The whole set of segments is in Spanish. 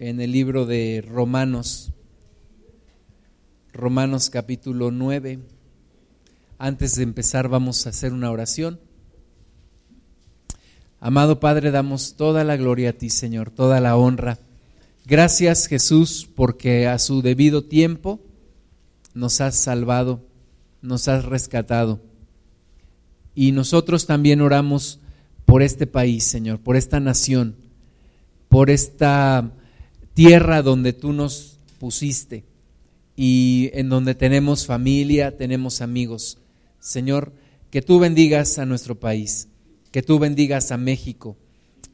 en el libro de Romanos, Romanos capítulo 9. Antes de empezar vamos a hacer una oración. Amado Padre, damos toda la gloria a ti, Señor, toda la honra. Gracias Jesús porque a su debido tiempo nos has salvado, nos has rescatado. Y nosotros también oramos por este país, Señor, por esta nación, por esta tierra donde tú nos pusiste y en donde tenemos familia, tenemos amigos. Señor, que tú bendigas a nuestro país, que tú bendigas a México,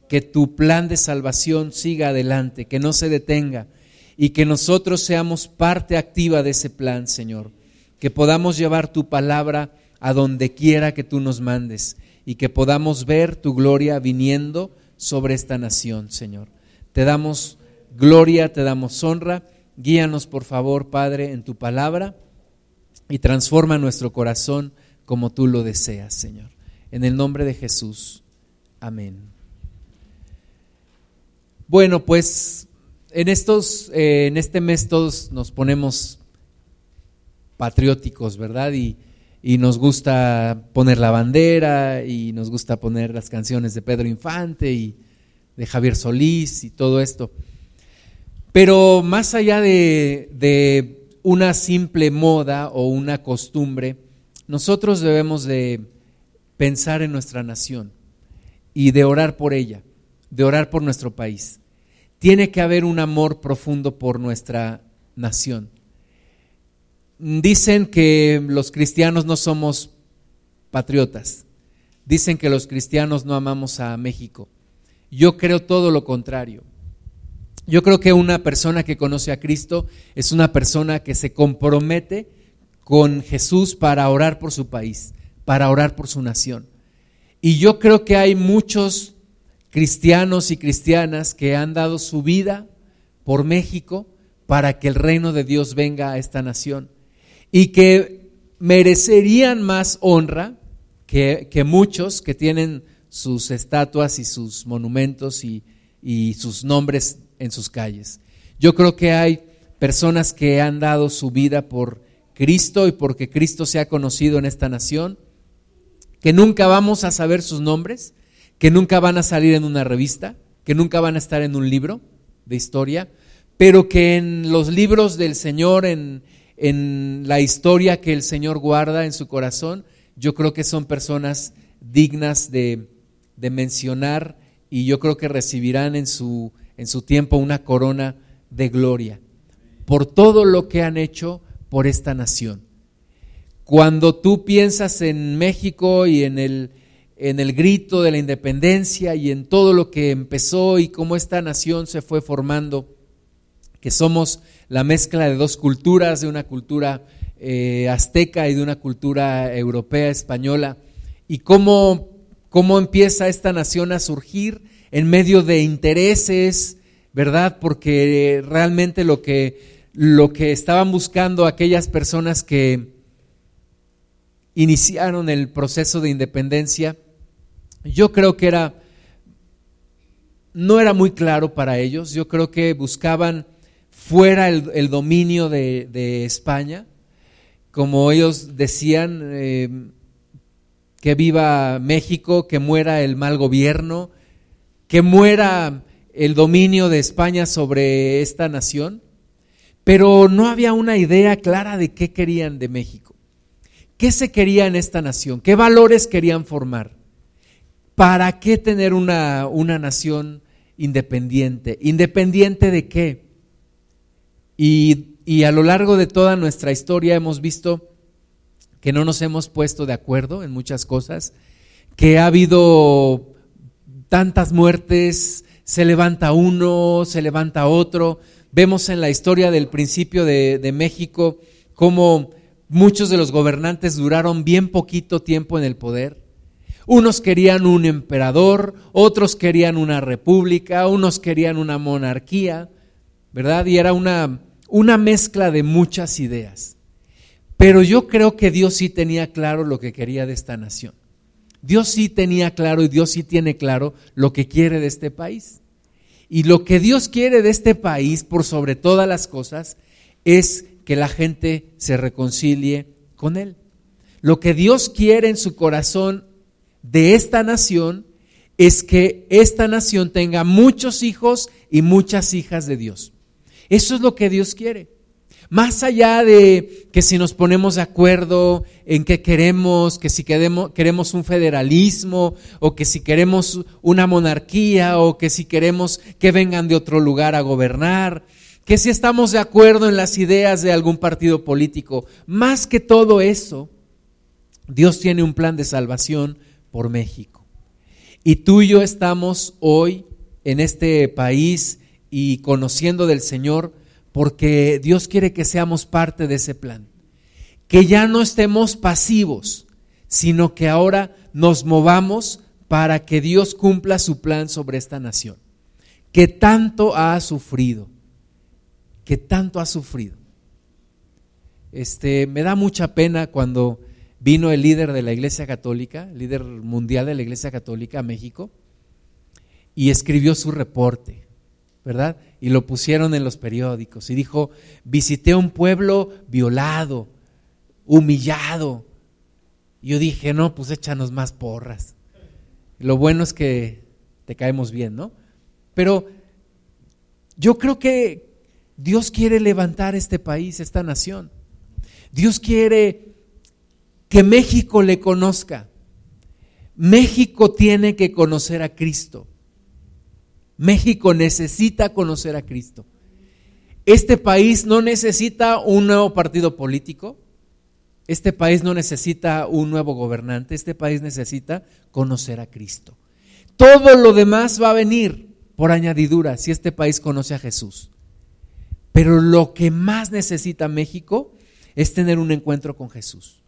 que tu plan de salvación siga adelante, que no se detenga y que nosotros seamos parte activa de ese plan, Señor, que podamos llevar tu palabra a donde quiera que tú nos mandes y que podamos ver tu gloria viniendo sobre esta nación, Señor. Te damos gloria, te damos honra. Guíanos, por favor, Padre, en tu palabra y transforma nuestro corazón como tú lo deseas, Señor. En el nombre de Jesús. Amén. Bueno, pues en estos, eh, en este mes todos nos ponemos patrióticos, ¿verdad? Y, y nos gusta poner la bandera y nos gusta poner las canciones de Pedro Infante y de Javier Solís y todo esto. Pero más allá de, una simple moda o una costumbre, nosotros debemos de pensar en nuestra nación y de orar por ella, de orar por nuestro país. Tiene que haber un amor profundo por nuestra nación. Dicen que los cristianos no somos patriotas. Dicen que los cristianos no amamos a México. Yo creo todo lo contrario. Yo creo que una persona que conoce a Cristo es una persona que se compromete con Jesús para orar por su país, para orar por su nación. Y yo creo que hay muchos cristianos y cristianas que han dado su vida por México para que el reino de Dios venga a esta nación y que merecerían más honra que, muchos que tienen sus estatuas y sus monumentos y, y sus nombres en sus calles. Yo creo que hay personas que han dado su vida por Cristo y porque Cristo se ha conocido en esta nación, que nunca vamos a saber sus nombres, que nunca van a salir en una revista, que nunca van a estar en un libro de historia, pero que en los libros del Señor, en, en la historia que el Señor guarda en su corazón, yo creo que son personas dignas de, de mencionar y yo creo que recibirán en su en su tiempo una corona de gloria por todo lo que han hecho por esta nación. Cuando tú piensas en México y en el, en el grito de la independencia y en todo lo que empezó y cómo esta nación se fue formando, que somos la mezcla de dos culturas, de una cultura eh, azteca y de una cultura europea, española, y cómo, cómo empieza esta nación a surgir en medio de intereses, ¿verdad? Porque realmente lo que, lo que estaban buscando aquellas personas que iniciaron el proceso de independencia, yo creo que era, no era muy claro para ellos, yo creo que buscaban fuera el, dominio de, España, como ellos decían, eh, que viva México, que muera el mal gobierno, que muera el dominio de España sobre esta nación, pero no había una idea clara de qué querían de México. ¿Qué se quería en esta nación? ¿Qué valores querían formar? ¿Para qué tener una, una nación independiente? ¿Independiente de qué? Y, y a lo largo de toda nuestra historia hemos visto que no nos hemos puesto de acuerdo en muchas cosas, que ha habido tantas muertes, se levanta uno, se levanta otro. Vemos en la historia del principio de, México cómo muchos de los gobernantes duraron bien poquito tiempo en el poder. Unos querían un emperador, otros querían una república, unos querían una monarquía, ¿verdad? Y era una, una mezcla de muchas ideas. Pero yo creo que Dios sí tenía claro lo que quería de esta nación. Dios sí tenía claro y Dios sí tiene claro lo que quiere de este país. Y lo que Dios quiere de este país, por sobre todas las cosas, es que la gente se reconcilie con Él. Lo que Dios quiere en su corazón de esta nación es que esta nación tenga muchos hijos y muchas hijas de Dios. Eso es lo que Dios quiere. Más allá de que si nos ponemos de acuerdo en qué queremos, que si queremos, queremos un federalismo o que si queremos una monarquía o que si queremos que vengan de otro lugar a gobernar, que si estamos de acuerdo en las ideas de algún partido político, más que todo eso, Dios tiene un plan de salvación por México. Y tú y yo estamos hoy en este país y conociendo del Señor porque Dios quiere que seamos parte de ese plan. Que ya no estemos pasivos, sino que ahora nos movamos para que Dios cumpla su plan sobre esta nación, que tanto ha sufrido, que tanto ha sufrido. Este, me da mucha pena cuando vino el líder de la Iglesia Católica, líder mundial de la Iglesia Católica a México, y escribió su reporte, ¿verdad? Y lo pusieron en los periódicos y dijo, visité un pueblo violado, humillado. Y yo dije, no, pues échanos más porras. Lo bueno es que te caemos bien, ¿no? Pero yo creo que Dios quiere levantar este país, esta nación. Dios quiere que México le conozca. México tiene que conocer a Cristo. México necesita conocer a Cristo. Este país no necesita un nuevo partido político. Este país no necesita un nuevo gobernante. Este país necesita conocer a Cristo. Todo lo demás va a venir por añadidura si este país conoce a Jesús. Pero lo que más necesita México es tener un encuentro con Jesús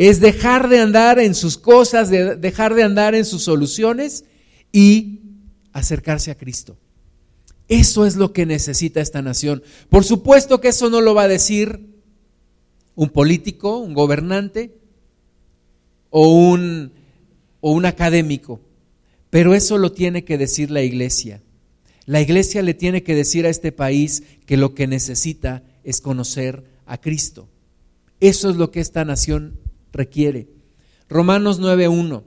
es dejar de andar en sus cosas, de dejar de andar en sus soluciones y acercarse a Cristo. Eso es lo que necesita esta nación. Por supuesto que eso no lo va a decir un político, un gobernante o un, o un académico, pero eso lo tiene que decir la iglesia. La iglesia le tiene que decir a este país que lo que necesita es conocer a Cristo. Eso es lo que esta nación requiere. Romanos 9.1,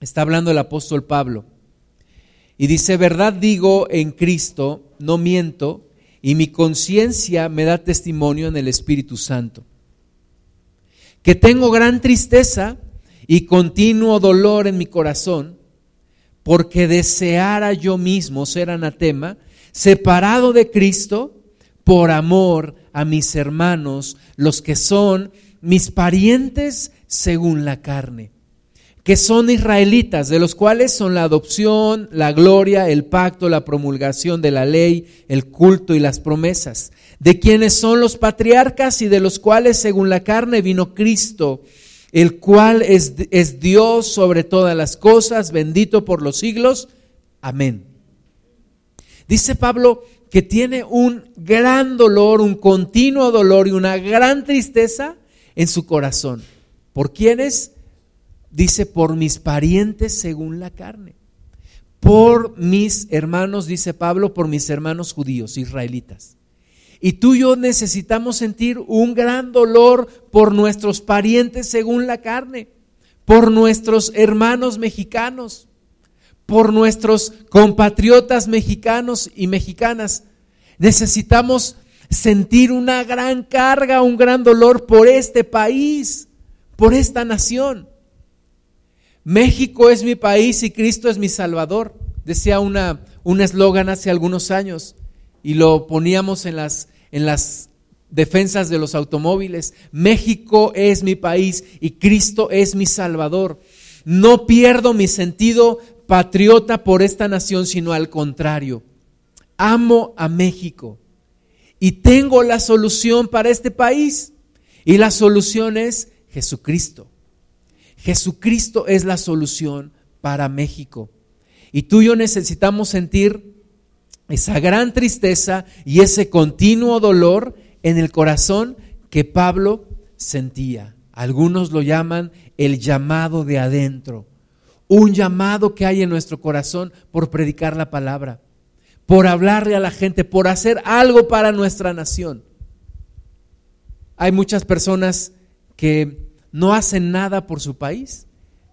está hablando el apóstol Pablo, y dice, verdad digo en Cristo, no miento, y mi conciencia me da testimonio en el Espíritu Santo, que tengo gran tristeza y continuo dolor en mi corazón, porque deseara yo mismo ser anatema, separado de Cristo, por amor a mis hermanos, los que son mis parientes según la carne, que son israelitas, de los cuales son la adopción, la gloria, el pacto, la promulgación de la ley, el culto y las promesas, de quienes son los patriarcas y de los cuales según la carne vino Cristo, el cual es, es Dios sobre todas las cosas, bendito por los siglos. Amén. Dice Pablo que tiene un gran dolor, un continuo dolor y una gran tristeza en su corazón. ¿Por quiénes? Dice, por mis parientes según la carne. Por mis hermanos, dice Pablo, por mis hermanos judíos, israelitas. Y tú y yo necesitamos sentir un gran dolor por nuestros parientes según la carne, por nuestros hermanos mexicanos, por nuestros compatriotas mexicanos y mexicanas. Necesitamos sentir una gran carga, un gran dolor por este país, por esta nación. México es mi país y Cristo es mi Salvador. Decía una, un eslogan hace algunos años y lo poníamos en las, en las defensas de los automóviles. México es mi país y Cristo es mi Salvador. No pierdo mi sentido patriota por esta nación, sino al contrario. Amo a México y tengo la solución para este país. Y la solución es Jesucristo. Jesucristo es la solución para México. Y tú y yo necesitamos sentir esa gran tristeza y ese continuo dolor en el corazón que Pablo sentía. Algunos lo llaman el llamado de adentro. un llamado que hay en nuestro corazón por predicar la palabra, por hablarle a la gente, por hacer algo para nuestra nación. Hay muchas personas que no hacen nada por su país,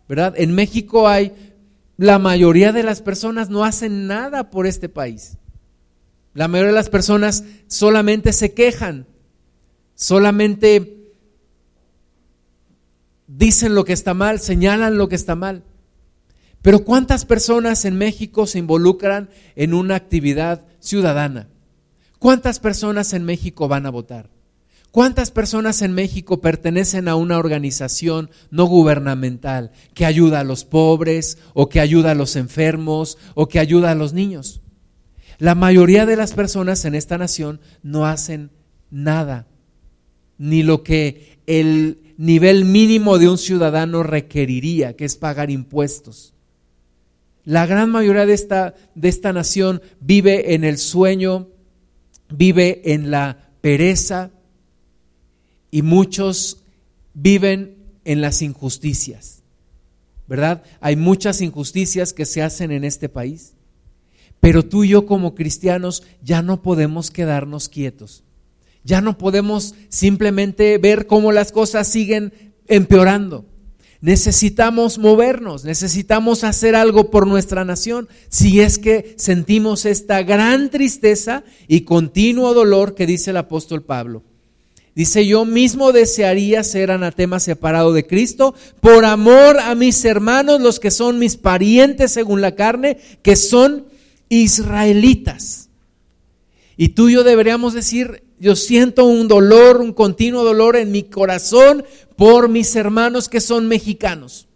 ¿verdad? En México hay, la mayoría de las personas no hacen nada por este país. La mayoría de las personas solamente se quejan, solamente dicen lo que está mal, señalan lo que está mal. Pero ¿cuántas personas en México se involucran en una actividad ciudadana? ¿Cuántas personas en México van a votar? ¿Cuántas personas en México pertenecen a una organización no gubernamental que ayuda a los pobres o que ayuda a los enfermos o que ayuda a los niños? La mayoría de las personas en esta nación no hacen nada, ni lo que el nivel mínimo de un ciudadano requeriría, que es pagar impuestos. La gran mayoría de esta, de esta nación vive en el sueño, vive en la pereza, y muchos viven en las injusticias, ¿verdad? Hay muchas injusticias que se hacen en este país, pero tú y yo como cristianos ya no podemos quedarnos quietos, ya no podemos simplemente ver cómo las cosas siguen empeorando. Necesitamos movernos, necesitamos hacer algo por nuestra nación si es que sentimos esta gran tristeza y continuo dolor que dice el apóstol Pablo. Dice, yo mismo desearía ser anatema separado de Cristo por amor a mis hermanos, los que son mis parientes según la carne, que son israelitas. Y tú y yo deberíamos decir, yo siento un dolor, un continuo dolor en mi corazón por mis hermanos que son mexicanos.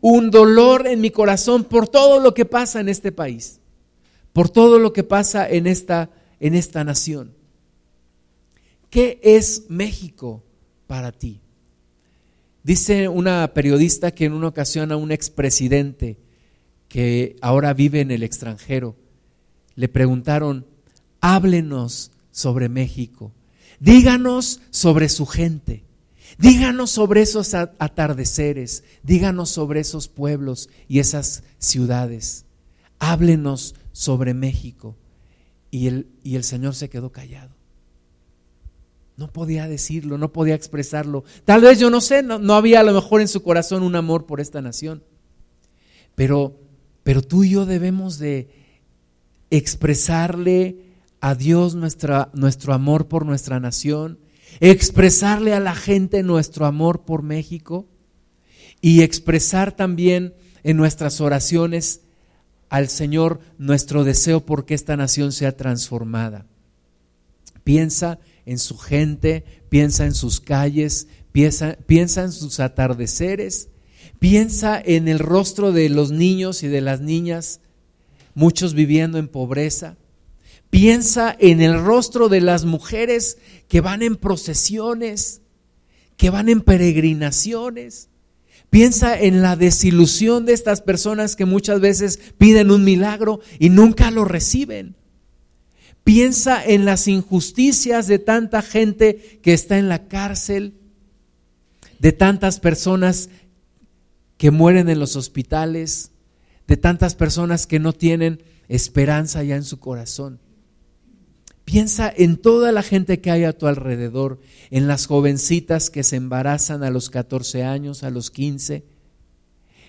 Un dolor en mi corazón por todo lo que pasa en este país, por todo lo que pasa en esta, en esta nación. ¿Qué es México para ti? Dice una periodista que en una ocasión a un expresidente que ahora vive en el extranjero, le preguntaron, háblenos sobre México, díganos sobre su gente, díganos sobre esos atardeceres, díganos sobre esos pueblos y esas ciudades, háblenos sobre México. Y el, y el Señor se quedó callado. No podía decirlo, no podía expresarlo. Tal vez yo no sé, no, había a lo mejor en su corazón un amor por esta nación. Pero, pero tú y yo debemos de expresarle a Dios nuestro amor por nuestra nación, expresarle a la gente nuestro amor por México y expresar también en nuestras oraciones al Señor nuestro deseo por que esta nación sea transformada. Piensa en su gente, piensa en sus calles, piensa, piensa en sus atardeceres, piensa en el rostro de los niños y de las niñas, muchos viviendo en pobreza. Piensa en el rostro de las mujeres que van en procesiones, que van en peregrinaciones. Piensa en la desilusión de estas personas que muchas veces piden un milagro y nunca lo reciben. Piensa en las injusticias de tanta gente que está en la cárcel, de tantas personas que mueren en los hospitales, de tantas personas que no tienen esperanza ya en su corazón. Piensa en toda la gente que hay a tu alrededor, en las jovencitas que se embarazan a los 14 años, a los 15,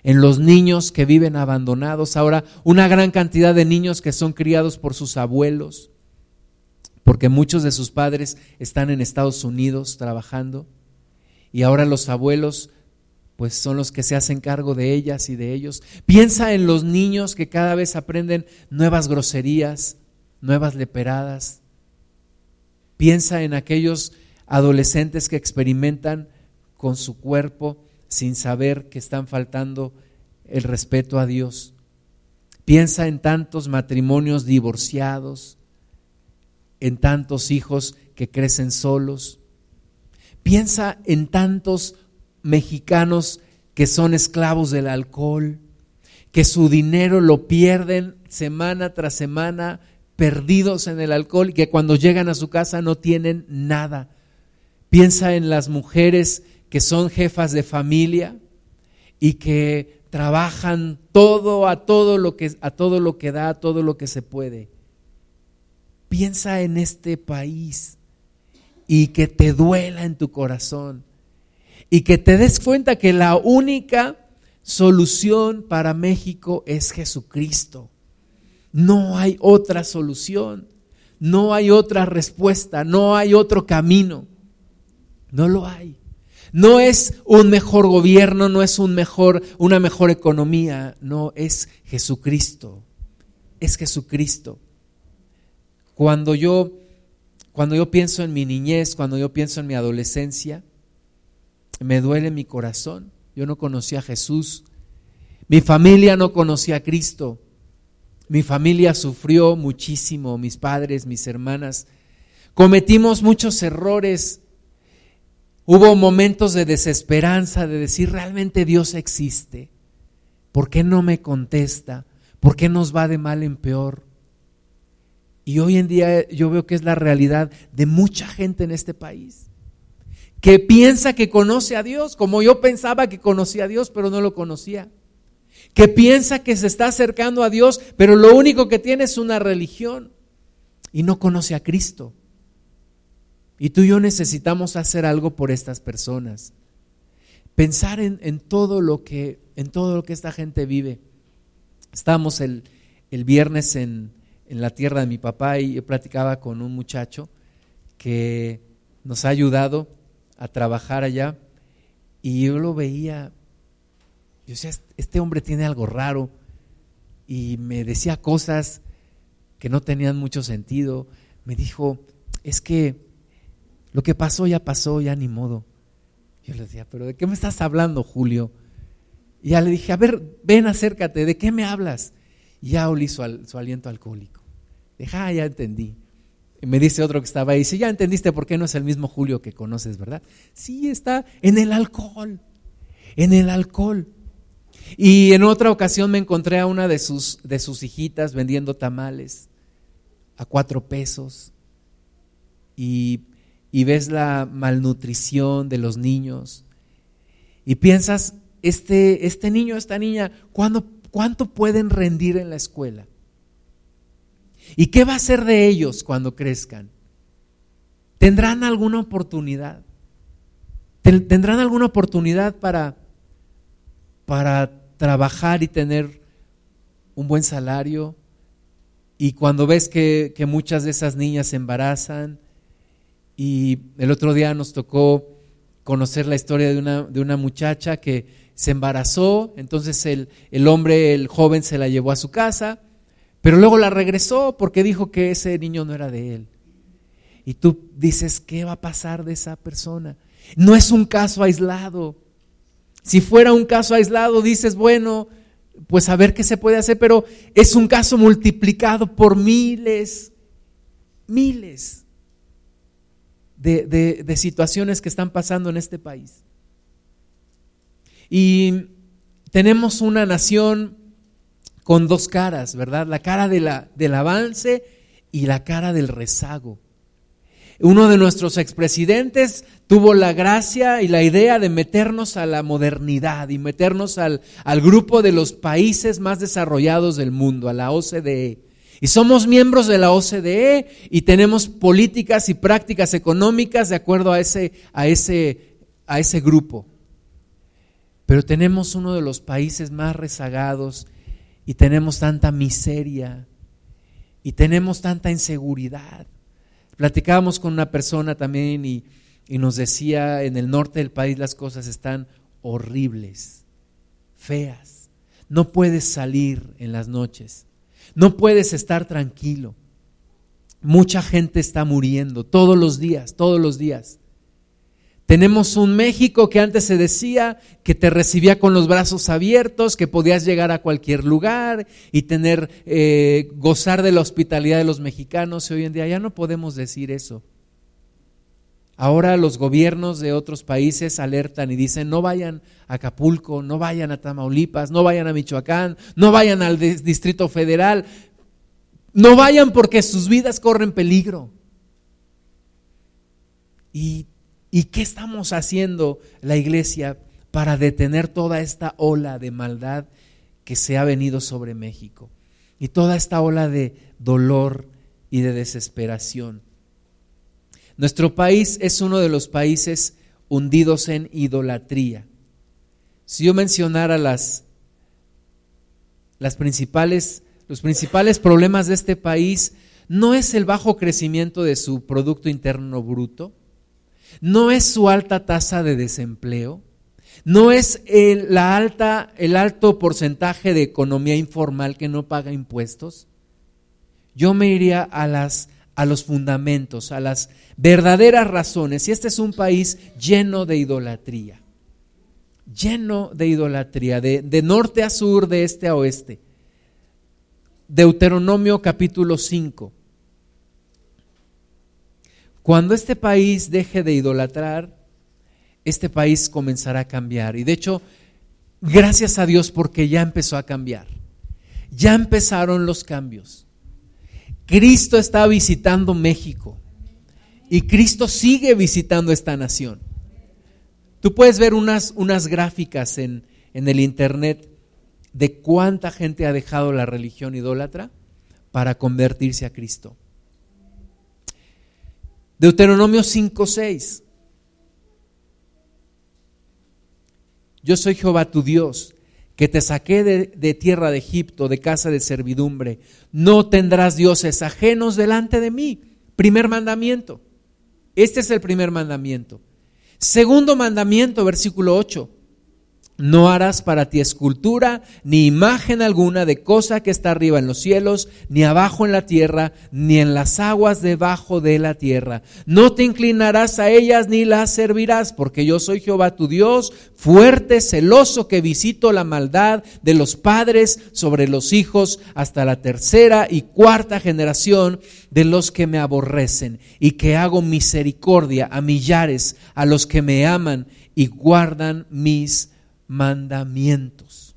en los niños que viven abandonados, ahora una gran cantidad de niños que son criados por sus abuelos, porque muchos de sus padres están en Estados Unidos trabajando y ahora los abuelos pues son los que se hacen cargo de ellas y de ellos. Piensa en los niños que cada vez aprenden nuevas groserías, nuevas leperadas. Piensa en aquellos adolescentes que experimentan con su cuerpo sin saber que están faltando el respeto a Dios. Piensa en tantos matrimonios divorciados, en tantos hijos que crecen solos. Piensa en tantos mexicanos que son esclavos del alcohol, que su dinero lo pierden semana tras semana, perdidos en el alcohol y que cuando llegan a su casa no tienen nada. Piensa en las mujeres que son jefas de familia y que trabajan todo a todo lo que a todo lo que da, a todo lo que se puede. Piensa en este país y que te duela en tu corazón y que te des cuenta que la única solución para México es Jesucristo. No hay otra solución, no hay otra respuesta, no hay otro camino. No lo hay. No es un mejor gobierno, no es un mejor, una mejor economía, no, es Jesucristo. Es Jesucristo. Cuando yo, cuando yo pienso en mi niñez, cuando yo pienso en mi adolescencia, me duele mi corazón. Yo no conocía a Jesús. Mi familia no conocía a Cristo. Mi familia sufrió muchísimo, mis padres, mis hermanas. Cometimos muchos errores Hubo momentos de desesperanza, de decir, realmente Dios existe. ¿Por qué no me contesta? ¿Por qué nos va de mal en peor? Y hoy en día yo veo que es la realidad de mucha gente en este país, que piensa que conoce a Dios, como yo pensaba que conocía a Dios, pero no lo conocía. Que piensa que se está acercando a Dios, pero lo único que tiene es una religión y no conoce a Cristo. Y tú y yo necesitamos hacer algo por estas personas. Pensar en, todo, lo que, en todo lo que esta gente vive. Estábamos el, viernes en, en la tierra de mi papá y yo platicaba con un muchacho que nos ha ayudado a trabajar allá y yo lo veía, yo decía, este hombre tiene algo raro y me decía cosas que no tenían mucho sentido. Me dijo, es que lo que pasó ya pasó, ya ni modo. Yo le decía, pero ¿de qué me estás hablando, Julio? Y ya le dije, a ver, ven, acércate, ¿de qué me hablas? Y ya olí su, aliento alcohólico. Dije, ah, ya entendí. Y me dice otro que estaba ahí, dice, ya entendiste por qué no es el mismo Julio que conoces, ¿verdad? Sí, está en el alcohol, en el alcohol. Y en otra ocasión me encontré a una de sus, de sus hijitas vendiendo tamales a cuatro pesos. Y y ves la malnutrición de los niños y piensas, este, este niño, esta niña, ¿cuánto pueden rendir en la escuela? ¿Y qué va a ser de ellos cuando crezcan? ¿Tendrán alguna oportunidad? ¿Tendrán alguna oportunidad para, para trabajar y tener un buen salario? Y cuando ves que, que muchas de esas niñas se embarazan, y el otro día nos tocó conocer la historia de una, de una muchacha que se embarazó, entonces el, el hombre, el joven, se la llevó a su casa, pero luego la regresó porque dijo que ese niño no era de él. Y tú dices, ¿qué va a pasar de esa persona? No es un caso aislado. Si fuera un caso aislado, dices, bueno, pues a ver qué se puede hacer, pero es un caso multiplicado por miles, miles de, situaciones que están pasando en este país. Y tenemos una nación con dos caras, ¿verdad? La cara del avance y la cara del rezago. Uno de nuestros expresidentes tuvo la gracia y la idea de meternos a la modernidad y meternos al, grupo de los países más desarrollados del mundo, a la OCDE. Y somos miembros de la OCDE y tenemos políticas y prácticas económicas de acuerdo a ese grupo. Pero tenemos uno de los países más rezagados y tenemos tanta miseria y tenemos tanta inseguridad. Platicábamos con una persona también y, y nos decía, en el norte del país las cosas están horribles, feas. No puedes salir en las noches. No puedes estar tranquilo. Mucha gente está muriendo todos los días, todos los días. Tenemos un México que antes se decía que te recibía con los brazos abiertos, que podías llegar a cualquier lugar y tener, eh, gozar de la hospitalidad de los mexicanos. Y hoy en día ya no podemos decir eso. Ahora los gobiernos de otros países alertan y dicen, no vayan a Acapulco, no vayan a Tamaulipas, no vayan a Michoacán, no vayan al Distrito Federal, no vayan porque sus vidas corren peligro. ¿Y, ¿Y qué estamos haciendo la iglesia para detener toda esta ola de maldad que se ha venido sobre México y toda esta ola de dolor y de desesperación. Nuestro país es uno de los países hundidos en idolatría. Si yo mencionara las, las principales, los principales problemas de este país, no es el bajo crecimiento de su Producto Interno Bruto, no es su alta tasa de desempleo, no es el, la alta, el alto porcentaje de economía informal que no paga impuestos. Yo me iría a, las, a los fundamentos, a las verdaderas razones. Y este es un país lleno de idolatría, lleno de idolatría, de, de norte a sur, de este a oeste. Deuteronomio capítulo 5. Cuando este país deje de idolatrar, este país comenzará a cambiar. Y de hecho, gracias a Dios porque ya empezó a cambiar. Ya empezaron los cambios. Cristo está visitando México y Cristo sigue visitando esta nación. Tú puedes ver unas, unas gráficas en, en el Internet de cuánta gente ha dejado la religión idólatra para convertirse a Cristo. Deuteronomio 5:6. Yo soy Jehová tu Dios, que te saqué de, de, tierra de Egipto, de casa de servidumbre. No tendrás dioses ajenos delante de mí. Primer mandamiento. Este es el primer mandamiento. Segundo mandamiento, versículo 8. No harás para ti escultura ni imagen alguna de cosa que está arriba en los cielos, ni abajo en la tierra, ni en las aguas debajo de la tierra. No te inclinarás a ellas ni las servirás, porque yo soy Jehová tu Dios, fuerte, celoso, que visito la maldad de los padres sobre los hijos hasta la tercera y cuarta generación de los que me aborrecen, y que hago misericordia a millares, a los que me aman y guardan mis mandamientos.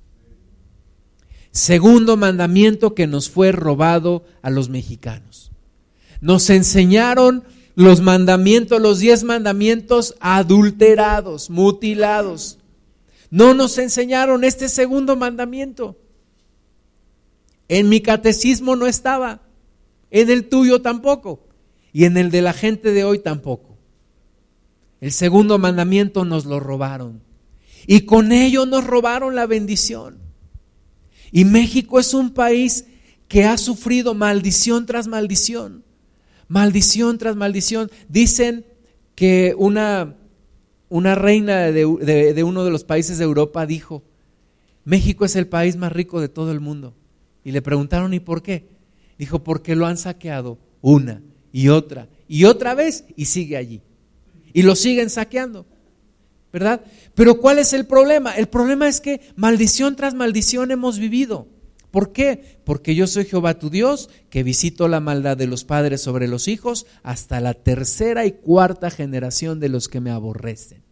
Segundo mandamiento que nos fue robado a los mexicanos. Nos enseñaron los mandamientos, los diez mandamientos adulterados, mutilados. No nos enseñaron este segundo mandamiento. En mi catecismo no estaba, en el tuyo tampoco, y en el de la gente de hoy tampoco. El segundo mandamiento nos lo robaron. Y con ello nos robaron la bendición. Y México es un país que ha sufrido maldición tras maldición. Maldición tras maldición. Dicen que una, una reina de, de, uno de los países de Europa dijo, México es el país más rico de todo el mundo. Y le preguntaron, ¿y por qué? Dijo, porque lo han saqueado una y otra y otra vez y sigue allí. Y lo siguen saqueando. ¿Verdad? Pero ¿cuál es el problema? El problema es que maldición tras maldición hemos vivido. ¿Por qué? Porque yo soy Jehová tu Dios, que visito la maldad de los padres sobre los hijos hasta la tercera y cuarta generación de los que me aborrecen.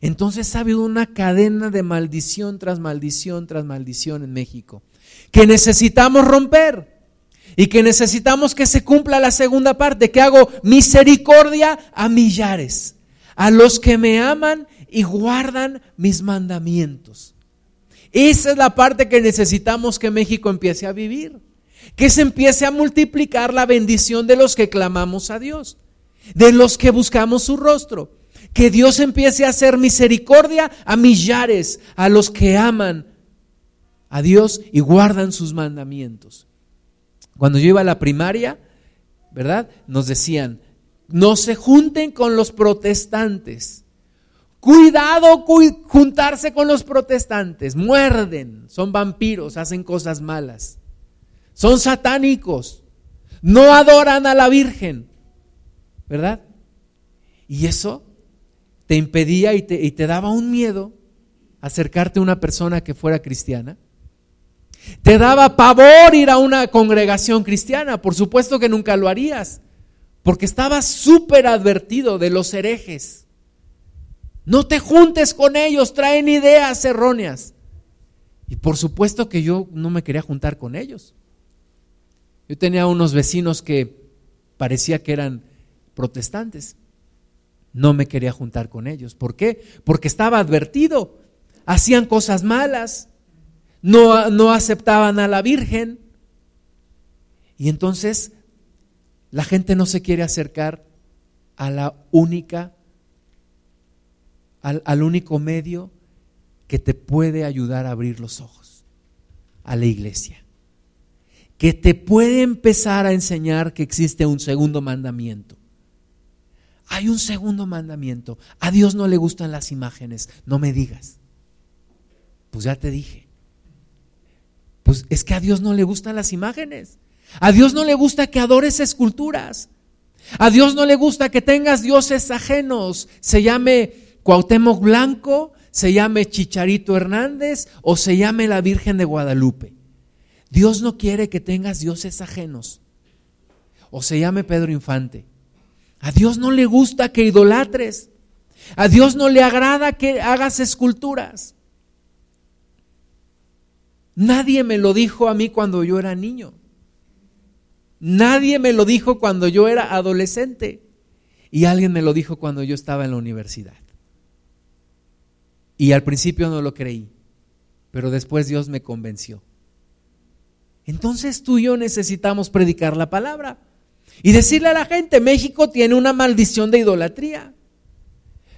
Entonces ha habido una cadena de maldición tras maldición tras maldición en México, que necesitamos romper y que necesitamos que se cumpla la segunda parte, que hago misericordia a millares a los que me aman y guardan mis mandamientos. Esa es la parte que necesitamos que México empiece a vivir. Que se empiece a multiplicar la bendición de los que clamamos a Dios, de los que buscamos su rostro. Que Dios empiece a hacer misericordia a millares, a los que aman a Dios y guardan sus mandamientos. Cuando yo iba a la primaria, ¿verdad? Nos decían, no se junten con los protestantes. Cuidado juntarse con los protestantes. Muerden, son vampiros, hacen cosas malas. Son satánicos. No adoran a la Virgen. ¿Verdad? Y eso te impedía y te, daba un miedo acercarte a una persona que fuera cristiana. Te daba pavor ir a una congregación cristiana. Por supuesto que nunca lo harías porque estaba súper advertido de los herejes. No te juntes con ellos, traen ideas erróneas. Y por supuesto que yo no me quería juntar con ellos. Yo tenía unos vecinos que parecía que eran protestantes. no me quería juntar con ellos. ¿Por qué? Porque estaba advertido. Hacían cosas malas, no, no aceptaban a la Virgen. Y entonces la gente no se quiere acercar a la única, al, al único medio que te puede ayudar a abrir los ojos, a la iglesia que te puede empezar a enseñar que existe un segundo mandamiento. Hay un segundo mandamiento. A Dios no le gustan las imágenes. No me digas. Pues ya te dije. Pues es que a Dios no le gustan las imágenes. A Dios no le gusta que adores esculturas. A Dios no le gusta que tengas dioses ajenos. Se llame Cuauhtémoc Blanco, se llame Chicharito Hernández o se llame la Virgen de Guadalupe. Dios no quiere que tengas dioses ajenos. O se llame Pedro Infante. A Dios no le gusta que idolatres. A Dios no le agrada que hagas esculturas. Nadie me lo dijo a mí cuando yo era niño. Nadie me lo dijo cuando yo era adolescente. Y alguien me lo dijo cuando yo estaba en la universidad. Y al principio no lo creí, pero después Dios me convenció. Entonces tú y yo necesitamos predicar la palabra. Y decirle a la gente, México tiene una maldición de idolatría.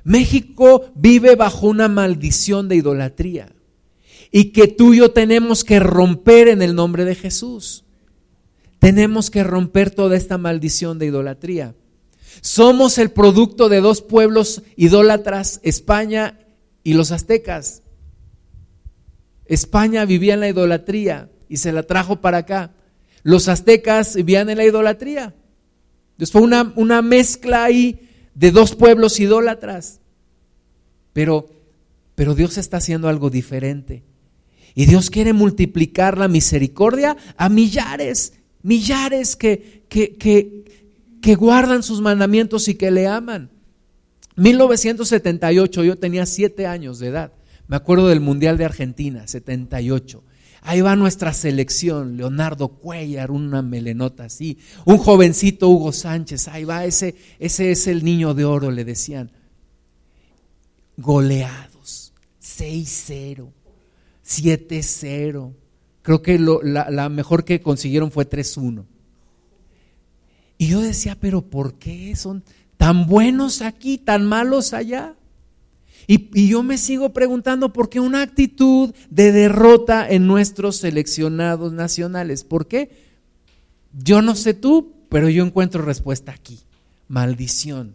México vive bajo una maldición de idolatría. Y que tú y yo tenemos que romper en el nombre de Jesús. Tenemos que romper toda esta maldición de idolatría. Somos el producto de dos pueblos idólatras, España y los aztecas. España vivía en la idolatría y se la trajo para acá. Los aztecas vivían en la idolatría. Fue una, una mezcla ahí de dos pueblos idólatras. Pero, pero Dios está haciendo algo diferente. Y Dios quiere multiplicar la misericordia a millares, millares que, que, que, que guardan sus mandamientos y que le aman. 1978, yo tenía siete años de edad. Me acuerdo del Mundial de Argentina, 78. Ahí va nuestra selección, Leonardo Cuellar, una melenota así, un jovencito Hugo Sánchez, ahí va, ese, ese es el niño de oro, le decían. Goleados, 6-0, 7-0. Creo que la, la mejor que consiguieron fue 3-1. Y yo decía, pero ¿por qué son tan buenos aquí, tan malos allá? Y, yo me sigo preguntando por qué una actitud de derrota en nuestros seleccionados nacionales. ¿Por qué? Yo no sé tú, pero yo encuentro respuesta aquí. Maldición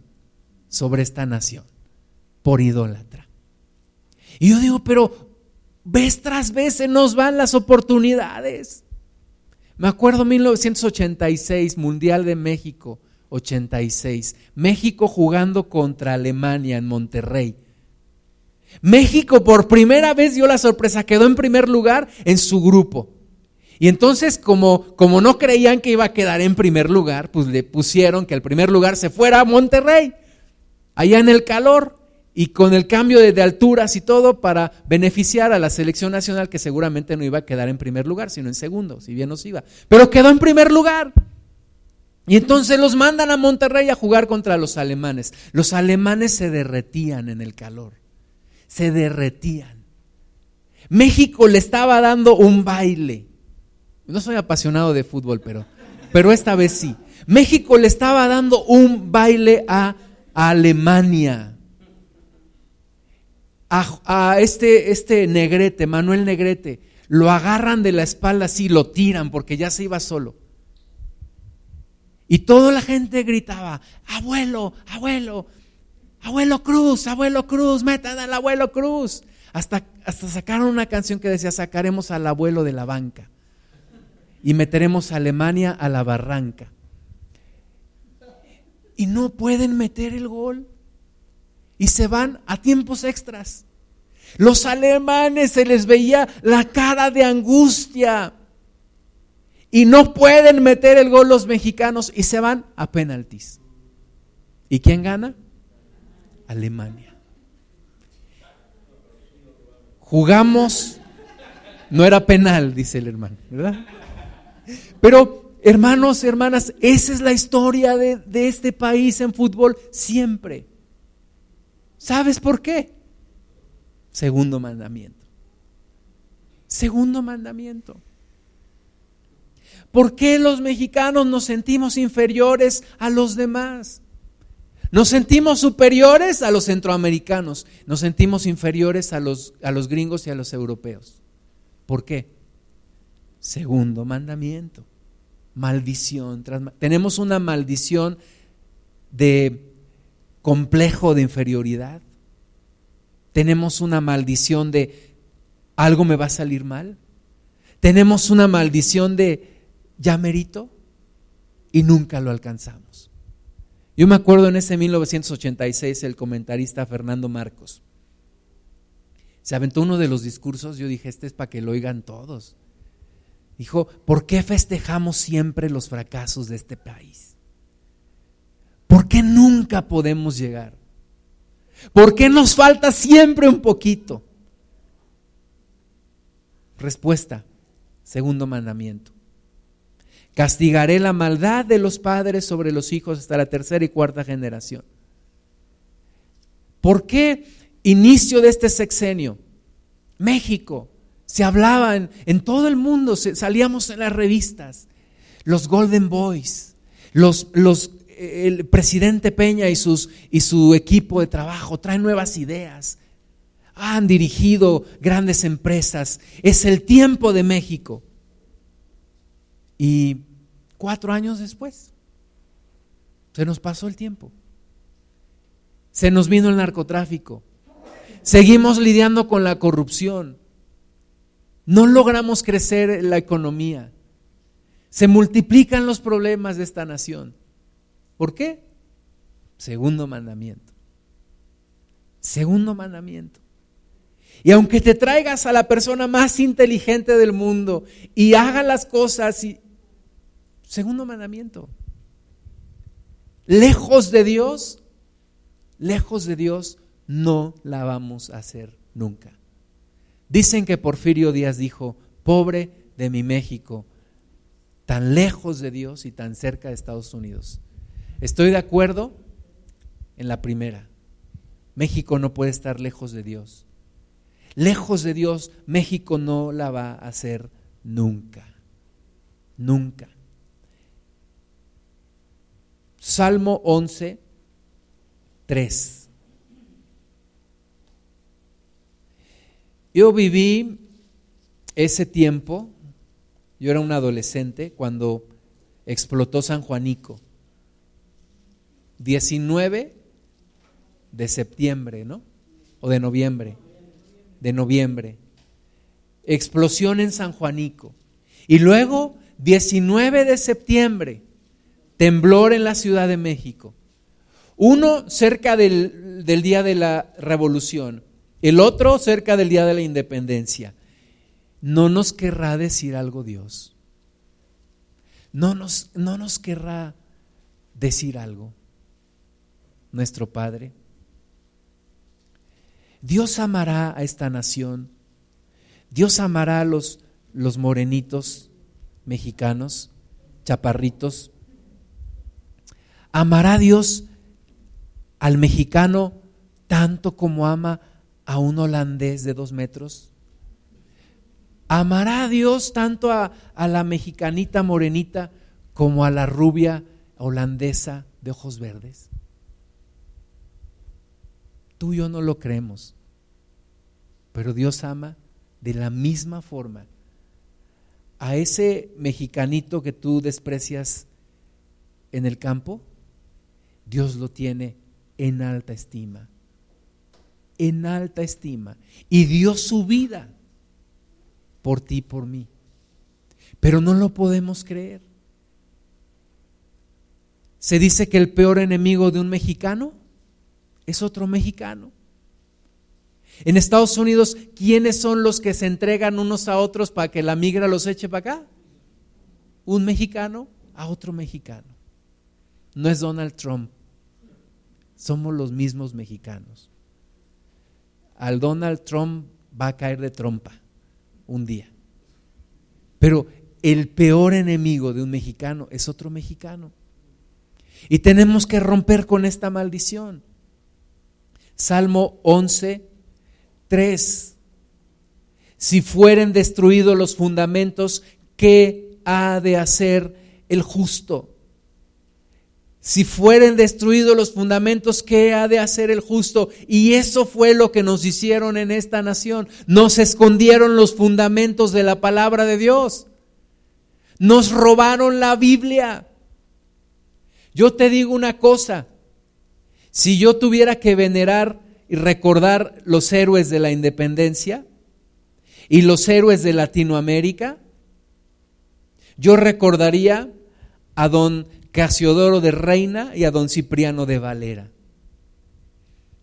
sobre esta nación por idólatra. Y yo digo, pero vez tras vez se nos van las oportunidades. Me acuerdo 1986, Mundial de México 86. México jugando contra Alemania en Monterrey. México por primera vez dio la sorpresa, quedó en primer lugar en su grupo. Y entonces, como, como no creían que iba a quedar en primer lugar, pues le pusieron que el primer lugar se fuera a Monterrey, allá en el calor, y con el cambio de, alturas y todo para beneficiar a la selección nacional que seguramente no iba a quedar en primer lugar, sino en segundo, si bien nos iba. Pero quedó en primer lugar. Y entonces los mandan a Monterrey a jugar contra los alemanes. Los alemanes se derretían en el calor se derretían. México le estaba dando un baile. No soy apasionado de fútbol, pero, pero esta vez sí. México le estaba dando un baile a, Alemania. A, este, este negrete, Manuel Negrete, lo agarran de la espalda así, lo tiran porque ya se iba solo. Y toda la gente gritaba, abuelo, abuelo, Abuelo Cruz, abuelo Cruz, metan al abuelo Cruz. Hasta, hasta sacaron una canción que decía, sacaremos al abuelo de la banca y meteremos a Alemania a la barranca. Y no pueden meter el gol. Y se van a tiempos extras. Los alemanes se les veía la cara de angustia. Y no pueden meter el gol los mexicanos y se van a penaltis. ¿Y quién gana? Alemania. Jugamos, no era penal, dice el hermano, ¿verdad? Pero, hermanos, hermanas, esa es la historia de, de este país en fútbol siempre. ¿Sabes por qué? Segundo mandamiento. Segundo mandamiento. ¿Por qué los mexicanos nos sentimos inferiores a los demás? Nos sentimos superiores a los centroamericanos, nos sentimos inferiores a los, a los gringos y a los europeos. ¿Por qué? Segundo mandamiento, maldición. Tenemos una maldición de complejo de inferioridad. Tenemos una maldición de algo me va a salir mal. Tenemos una maldición de ya merito y nunca lo alcanzamos. Yo me acuerdo en ese 1986 el comentarista Fernando Marcos. Se aventó uno de los discursos, yo dije, este es para que lo oigan todos. Dijo, ¿por qué festejamos siempre los fracasos de este país? ¿Por qué nunca podemos llegar? ¿Por qué nos falta siempre un poquito? Respuesta, segundo mandamiento. Castigaré la maldad de los padres sobre los hijos hasta la tercera y cuarta generación. ¿Por qué inicio de este sexenio? México, se hablaba en, todo el mundo, salíamos en las revistas, los Golden Boys, los, los, el presidente Peña y, sus, y su equipo de trabajo traen nuevas ideas, han dirigido grandes empresas, es el tiempo de México. Y Cuatro años después, se nos pasó el tiempo. Se nos vino el narcotráfico. Seguimos lidiando con la corrupción. No logramos crecer la economía. Se multiplican los problemas de esta nación. ¿Por qué? Segundo mandamiento. Segundo mandamiento. Y aunque te traigas a la persona más inteligente del mundo y haga las cosas y Segundo mandamiento. Lejos de Dios, lejos de Dios, no la vamos a hacer nunca. Dicen que Porfirio Díaz dijo, pobre de mi México, tan lejos de Dios y tan cerca de Estados Unidos. Estoy de acuerdo en la primera. México no puede estar lejos de Dios. Lejos de Dios, México no la va a hacer nunca. Nunca. Salmo 11, 3. Yo viví ese tiempo, yo era un adolescente cuando explotó San Juanico. 19 de septiembre, ¿no? O de noviembre. De noviembre. Explosión en San Juanico. Y luego, 19 de septiembre, temblor en la Ciudad de México. Uno cerca del, día de la revolución, el otro cerca del día de la independencia. ¿No nos querrá decir algo Dios? ¿No nos, no nos querrá decir algo nuestro Padre? Dios amará a esta nación. Dios amará a los, los morenitos mexicanos, chaparritos, ¿Amará Dios al mexicano tanto como ama a un holandés de dos metros? ¿Amará Dios tanto a, a la mexicanita morenita como a la rubia holandesa de ojos verdes? Tú y yo no lo creemos, pero Dios ama de la misma forma a ese mexicanito que tú desprecias en el campo Dios lo tiene en alta estima. En alta estima. Y dio su vida por ti, por mí. Pero no lo podemos creer. Se dice que el peor enemigo de un mexicano es otro mexicano. En Estados Unidos, ¿quiénes son los que se entregan unos a otros para que la migra los eche para acá? Un mexicano a otro mexicano. No es Donald Trump, somos los mismos mexicanos. Al Donald Trump va a caer de trompa un día. Pero el peor enemigo de un mexicano es otro mexicano. Y tenemos que romper con esta maldición. Salmo 11, 3. Si fueren destruidos los fundamentos, ¿qué ha de hacer el justo? Si fueren destruidos los fundamentos, ¿qué ha de hacer el justo? Y eso fue lo que nos hicieron en esta nación. Nos escondieron los fundamentos de la palabra de Dios. Nos robaron la Biblia. Yo te digo una cosa, si yo tuviera que venerar y recordar los héroes de la independencia y los héroes de Latinoamérica, yo recordaría a don Casiodoro de Reina y a don Cipriano de Valera.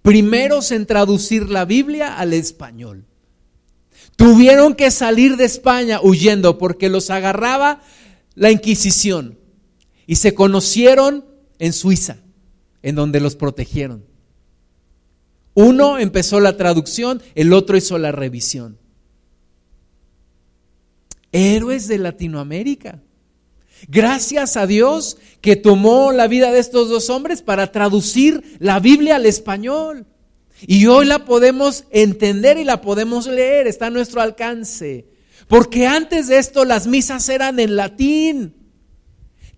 Primeros en traducir la Biblia al español. Tuvieron que salir de España huyendo porque los agarraba la Inquisición y se conocieron en Suiza, en donde los protegieron. Uno empezó la traducción, el otro hizo la revisión. Héroes de Latinoamérica. Gracias a Dios que tomó la vida de estos dos hombres para traducir la Biblia al español. Y hoy la podemos entender y la podemos leer, está a nuestro alcance. Porque antes de esto las misas eran en latín.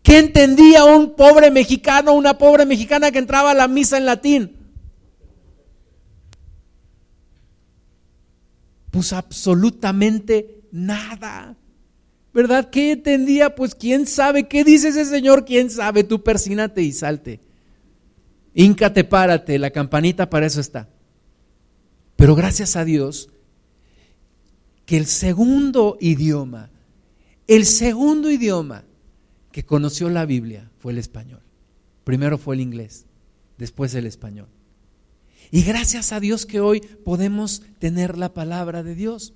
¿Qué entendía un pobre mexicano, una pobre mexicana que entraba a la misa en latín? Pues absolutamente nada. ¿Verdad? ¿Qué entendía? Pues quién sabe. ¿Qué dice ese señor? ¿Quién sabe? Tú persínate y salte. Híncate, párate, la campanita para eso está. Pero gracias a Dios que el segundo idioma, el segundo idioma que conoció la Biblia fue el español. Primero fue el inglés, después el español. Y gracias a Dios que hoy podemos tener la palabra de Dios.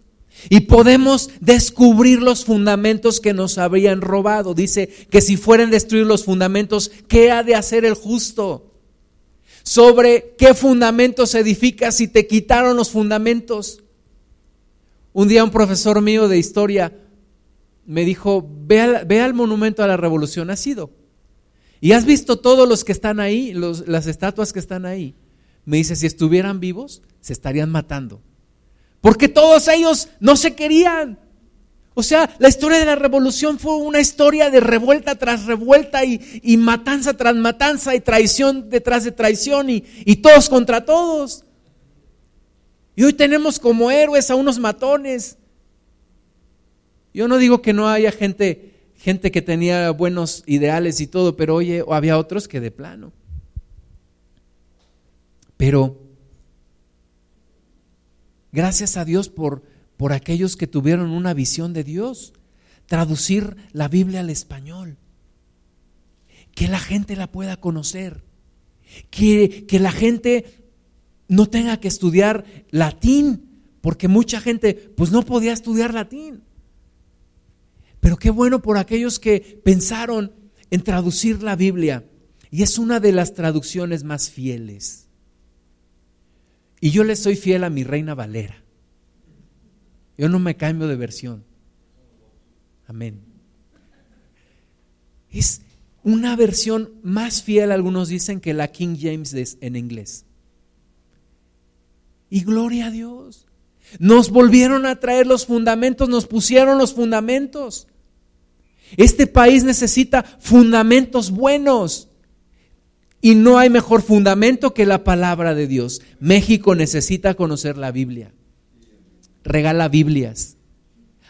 Y podemos descubrir los fundamentos que nos habrían robado. Dice que si fueren destruir los fundamentos, ¿qué ha de hacer el justo? Sobre qué fundamentos se edifica si te quitaron los fundamentos. Un día un profesor mío de historia me dijo, ve al, monumento a la revolución, has ido. Y has visto todos los que están ahí, las estatuas que están ahí. Me dice, si estuvieran vivos, se estarían matando. Porque todos ellos no se querían. O sea, la historia de la revolución fue una historia de revuelta tras revuelta y, matanza tras matanza y traición detrás de traición y, y todos contra todos. Y hoy tenemos como héroes a unos matones. Yo no digo que no haya gente, gente que tenía buenos ideales y todo, pero oye, había otros que de plano. Pero gracias a Dios por, por aquellos que tuvieron una visión de Dios, traducir la Biblia al español, que la gente la pueda conocer, que, que la gente no tenga que estudiar latín, porque mucha gente pues no podía estudiar latín. Pero qué bueno por aquellos que pensaron en traducir la Biblia. Y es una de las traducciones más fieles. Y yo le soy fiel a mi reina Valera. Yo no me cambio de versión. Amén. Es una versión más fiel, algunos dicen, que la King James en inglés. Y gloria a Dios. Nos volvieron a traer los fundamentos, nos pusieron los fundamentos. Este país necesita fundamentos buenos. Y no hay mejor fundamento que la palabra de Dios. México necesita conocer la Biblia. Regala Biblias.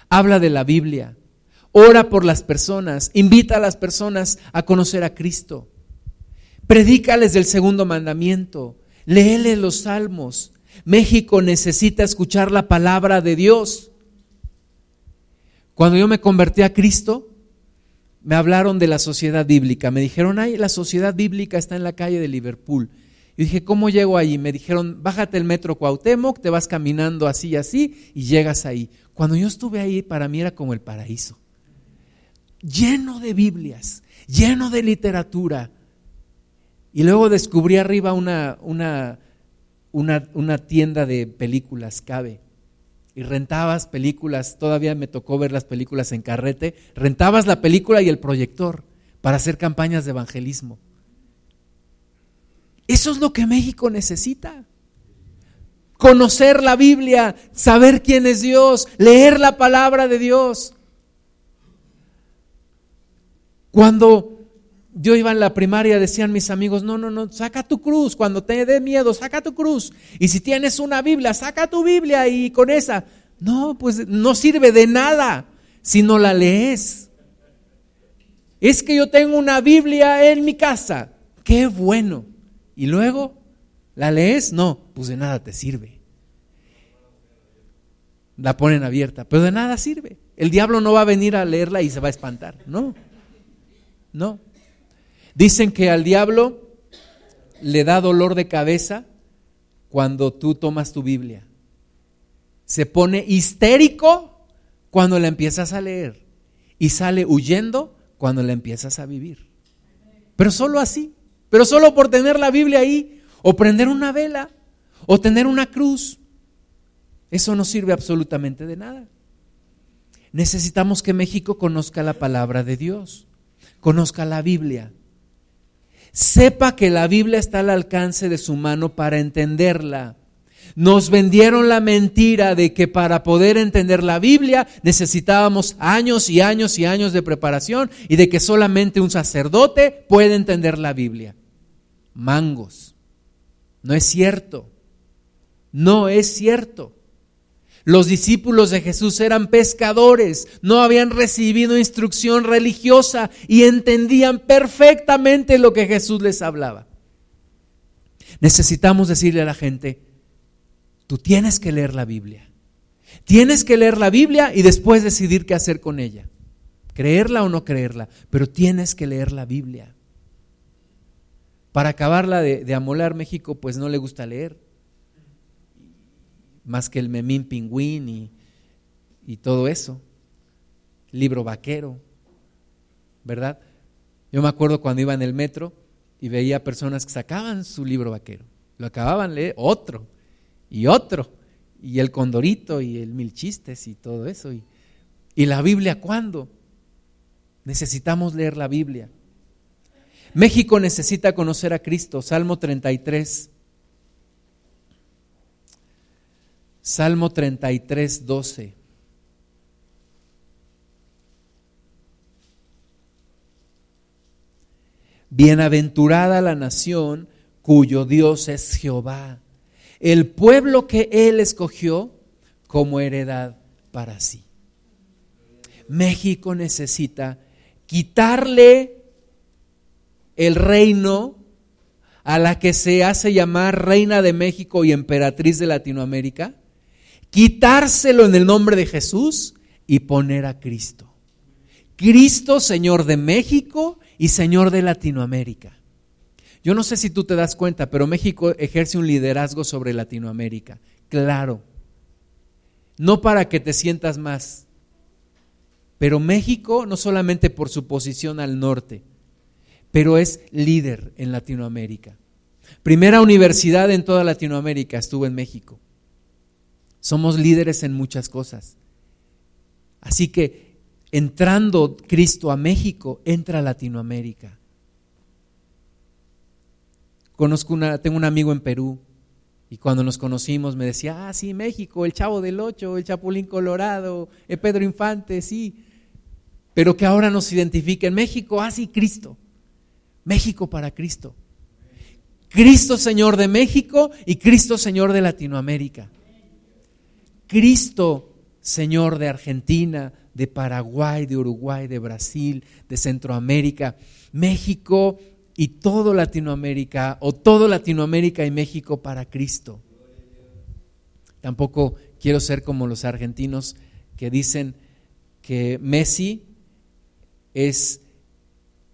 Habla de la Biblia. Ora por las personas. Invita a las personas a conocer a Cristo. Predícales del segundo mandamiento. Léele los salmos. México necesita escuchar la palabra de Dios. Cuando yo me convertí a Cristo, me hablaron de la sociedad bíblica. Me dijeron, ay, la sociedad bíblica está en la calle de Liverpool. Y dije, ¿cómo llego allí? Me dijeron, bájate el metro Cuauhtémoc, te vas caminando así y así y llegas ahí. Cuando yo estuve ahí, para mí era como el paraíso. Lleno de Biblias, lleno de literatura. Y luego descubrí arriba una, una una, tienda de películas, cabe. Y rentabas películas, todavía me tocó ver las películas en carrete, rentabas la película y el proyector para hacer campañas de evangelismo. Eso es lo que México necesita. conocer la Biblia, saber quién es Dios, leer la palabra de Dios. Cuando yo iba en la primaria, decían mis amigos, no, no, no, saca tu cruz, cuando te dé miedo, saca tu cruz. Y si tienes una Biblia, saca tu Biblia y con esa. No, pues no sirve de nada si no la lees. Es que yo tengo una Biblia en mi casa. Qué bueno. Y luego, ¿la lees? No, pues de nada te sirve la ponen abierta, pero de nada sirve. El diablo no va a venir a leerla y se va a espantar, no, no. Dicen que al diablo le da dolor de cabeza cuando tú tomas tu Biblia. Se pone histérico cuando la empiezas a leer y sale huyendo cuando la empiezas a vivir. Pero solo así, pero solo por tener la Biblia ahí, o prender una vela, o tener una cruz, eso no sirve absolutamente de nada. Necesitamos que México conozca la palabra de Dios, conozca la Biblia, sepa que la Biblia está al alcance de su mano para entenderla. Nos vendieron la mentira de que para poder entender la Biblia necesitábamos años y años y años de preparación y de que solamente un sacerdote puede entender la Biblia. Mangos. No es cierto. No es cierto. Los discípulos de Jesús eran pescadores, no habían recibido instrucción religiosa y entendían perfectamente lo que Jesús les hablaba. Necesitamos decirle a la gente, tú tienes que leer la Biblia. Tienes que leer la Biblia y después decidir qué hacer con ella. Creerla o no creerla, pero tienes que leer la Biblia. Para acabarla de, de amolar México, pues no le gusta leer más que el memín pingüín y, y todo eso. Libro vaquero, ¿verdad? Yo me acuerdo cuando iba en el metro y veía personas que sacaban su libro vaquero, lo acababan leer, otro y otro, y el condorito y el mil chistes y todo eso. ¿Y, y la Biblia cuándo? Necesitamos leer la Biblia. México necesita conocer a Cristo, Salmo 33, Salmo 33, 12. Bienaventurada la nación cuyo Dios es Jehová, el pueblo que Él escogió como heredad para sí. México necesita quitarle el reino a la que se hace llamar reina de México y emperatriz de Latinoamérica quitárselo en el nombre de Jesús y poner a Cristo. Cristo, Señor de México y Señor de Latinoamérica. Yo no sé si tú te das cuenta, pero México ejerce un liderazgo sobre Latinoamérica. Claro. No para que te sientas más. Pero México, no solamente por su posición al norte, pero es líder en Latinoamérica. Primera universidad en toda Latinoamérica estuvo en México. Somos líderes en muchas cosas. Así que entrando Cristo a México, entra a Latinoamérica. Conozco una, tengo un amigo en Perú y cuando nos conocimos me decía, ah, sí, México, el Chavo del Ocho, el Chapulín Colorado, el Pedro Infante, sí. Pero que ahora nos identifique en México, ah, sí, Cristo. México para Cristo. Cristo Señor de México y Cristo Señor de Latinoamérica. Cristo, Señor de Argentina, de Paraguay, de Uruguay, de Brasil, de Centroamérica, México y todo Latinoamérica, o todo Latinoamérica y México para Cristo. Tampoco quiero ser como los argentinos que dicen que Messi es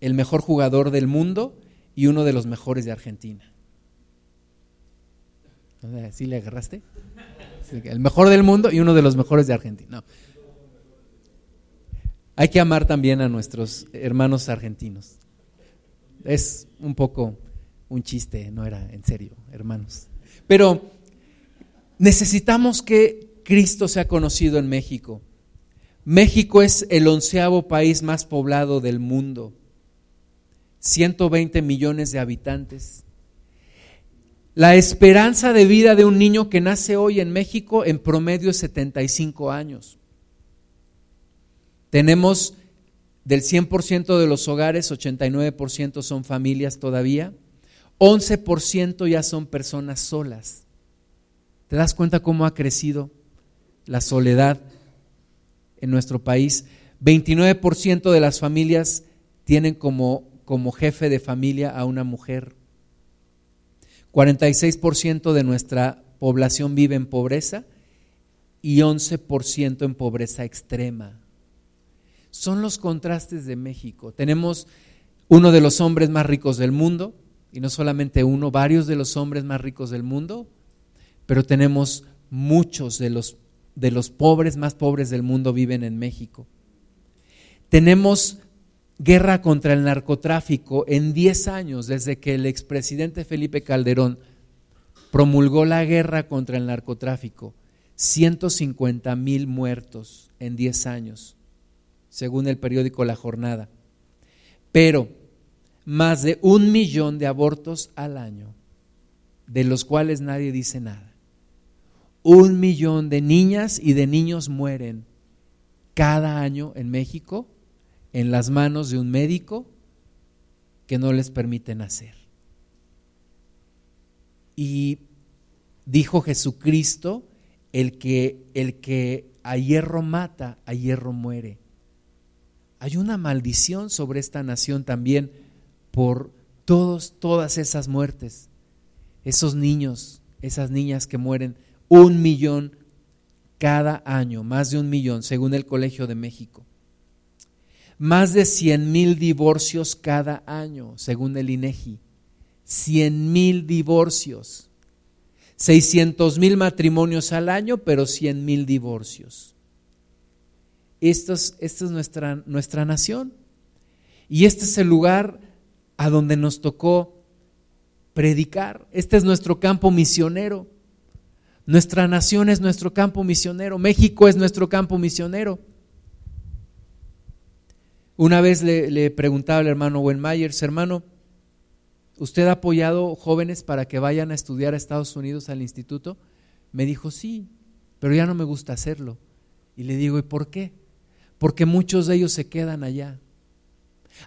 el mejor jugador del mundo y uno de los mejores de Argentina. ¿Sí le agarraste? El mejor del mundo y uno de los mejores de Argentina. Hay que amar también a nuestros hermanos argentinos. Es un poco un chiste, no era en serio, hermanos. Pero necesitamos que Cristo sea conocido en México. México es el onceavo país más poblado del mundo. 120 millones de habitantes. La esperanza de vida de un niño que nace hoy en México en promedio es 75 años. Tenemos del 100% de los hogares, 89% son familias todavía, 11% ya son personas solas. ¿Te das cuenta cómo ha crecido la soledad en nuestro país? 29% de las familias tienen como, como jefe de familia a una mujer. 46% de nuestra población vive en pobreza y 11% en pobreza extrema. Son los contrastes de México. Tenemos uno de los hombres más ricos del mundo, y no solamente uno, varios de los hombres más ricos del mundo, pero tenemos muchos de los, de los pobres más pobres del mundo viven en México. Tenemos guerra contra el narcotráfico en 10 años, desde que el expresidente Felipe Calderón promulgó la guerra contra el narcotráfico. 150 mil muertos en 10 años, según el periódico La Jornada. Pero más de un millón de abortos al año, de los cuales nadie dice nada. Un millón de niñas y de niños mueren cada año en México en las manos de un médico que no les permite nacer. Y dijo Jesucristo, el que, el que a hierro mata, a hierro muere. Hay una maldición sobre esta nación también por todos, todas esas muertes, esos niños, esas niñas que mueren, un millón cada año, más de un millón, según el Colegio de México más de 100 mil divorcios cada año, según el INEGI. 100 mil divorcios. 600 mil matrimonios al año, pero 100 mil divorcios. Esto es, es nuestra, nuestra nación. Y este es el lugar a donde nos tocó predicar. Este es nuestro campo misionero. Nuestra nación es nuestro campo misionero. México es nuestro campo misionero. Una vez le, preguntaba al hermano Wenmayers, hermano, ¿usted ha apoyado jóvenes para que vayan a estudiar a Estados Unidos al instituto? Me dijo, sí, pero ya no me gusta hacerlo. Y le digo, ¿y por qué? Porque muchos de ellos se quedan allá.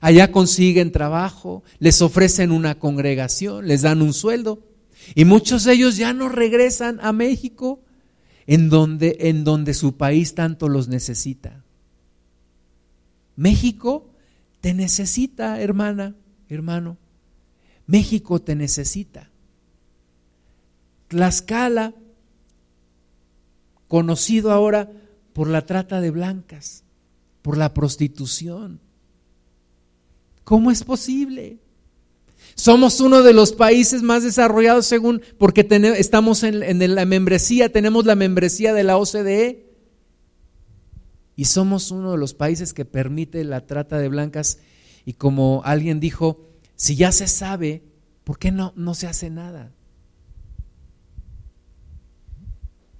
Allá consiguen trabajo, les ofrecen una congregación, les dan un sueldo. Y muchos de ellos ya no regresan a México, en donde, en donde su país tanto los necesita. México te necesita, hermana, hermano. México te necesita. Tlaxcala, conocido ahora por la trata de blancas, por la prostitución. ¿Cómo es posible? Somos uno de los países más desarrollados según, porque estamos en, en la membresía, tenemos la membresía de la OCDE. Y somos uno de los países que permite la trata de blancas. Y como alguien dijo, si ya se sabe, ¿por qué no, no se hace nada?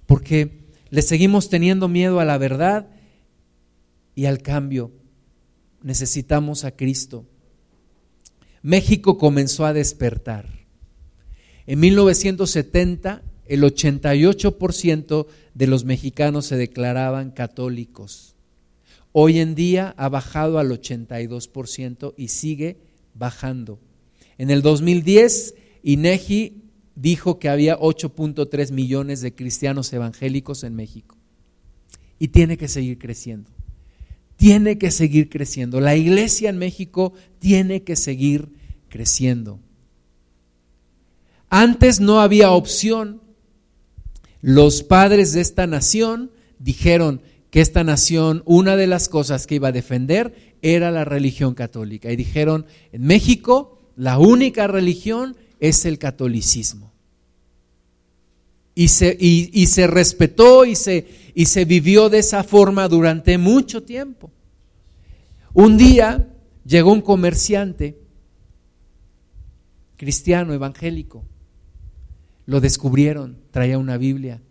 Porque le seguimos teniendo miedo a la verdad y al cambio. Necesitamos a Cristo. México comenzó a despertar. En 1970, el 88% de los mexicanos se declaraban católicos. Hoy en día ha bajado al 82% y sigue bajando. En el 2010, INEGI dijo que había 8.3 millones de cristianos evangélicos en México. Y tiene que seguir creciendo. Tiene que seguir creciendo. La iglesia en México tiene que seguir creciendo. Antes no había opción. Los padres de esta nación dijeron, que esta nación, una de las cosas que iba a defender era la religión católica. Y dijeron, en México la única religión es el catolicismo. Y se, y, se respetó y se, y se vivió de esa forma durante mucho tiempo. Un día llegó un comerciante cristiano, evangélico. Lo descubrieron, traía una Biblia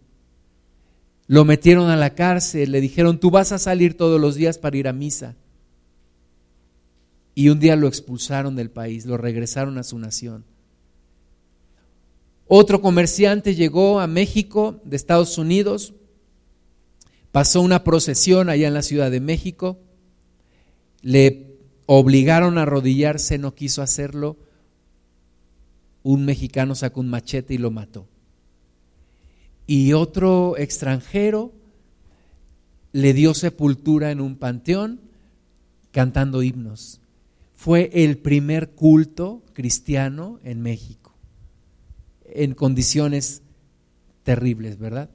lo metieron a la cárcel, le dijeron, tú vas a salir todos los días para ir a misa. Y un día lo expulsaron del país, lo regresaron a su nación. Otro comerciante llegó a México de Estados Unidos, pasó una procesión allá en la Ciudad de México, le obligaron a arrodillarse, no quiso hacerlo, un mexicano sacó un machete y lo mató. Y otro extranjero le dio sepultura en un panteón cantando himnos. Fue el primer culto cristiano en México, en condiciones terribles, ¿verdad?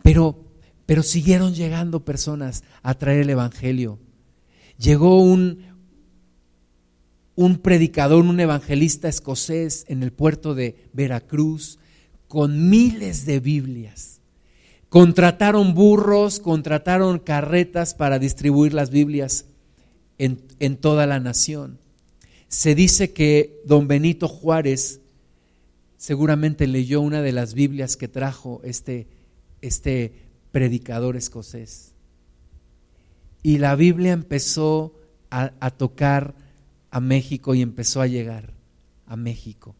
Pero, pero siguieron llegando personas a traer el Evangelio. Llegó un, un predicador, un evangelista escocés en el puerto de Veracruz con miles de Biblias. Contrataron burros, contrataron carretas para distribuir las Biblias en, toda la nación. Se dice que don Benito Juárez seguramente leyó una de las Biblias que trajo este, este predicador escocés. Y la Biblia empezó a, a tocar a México y empezó a llegar a México.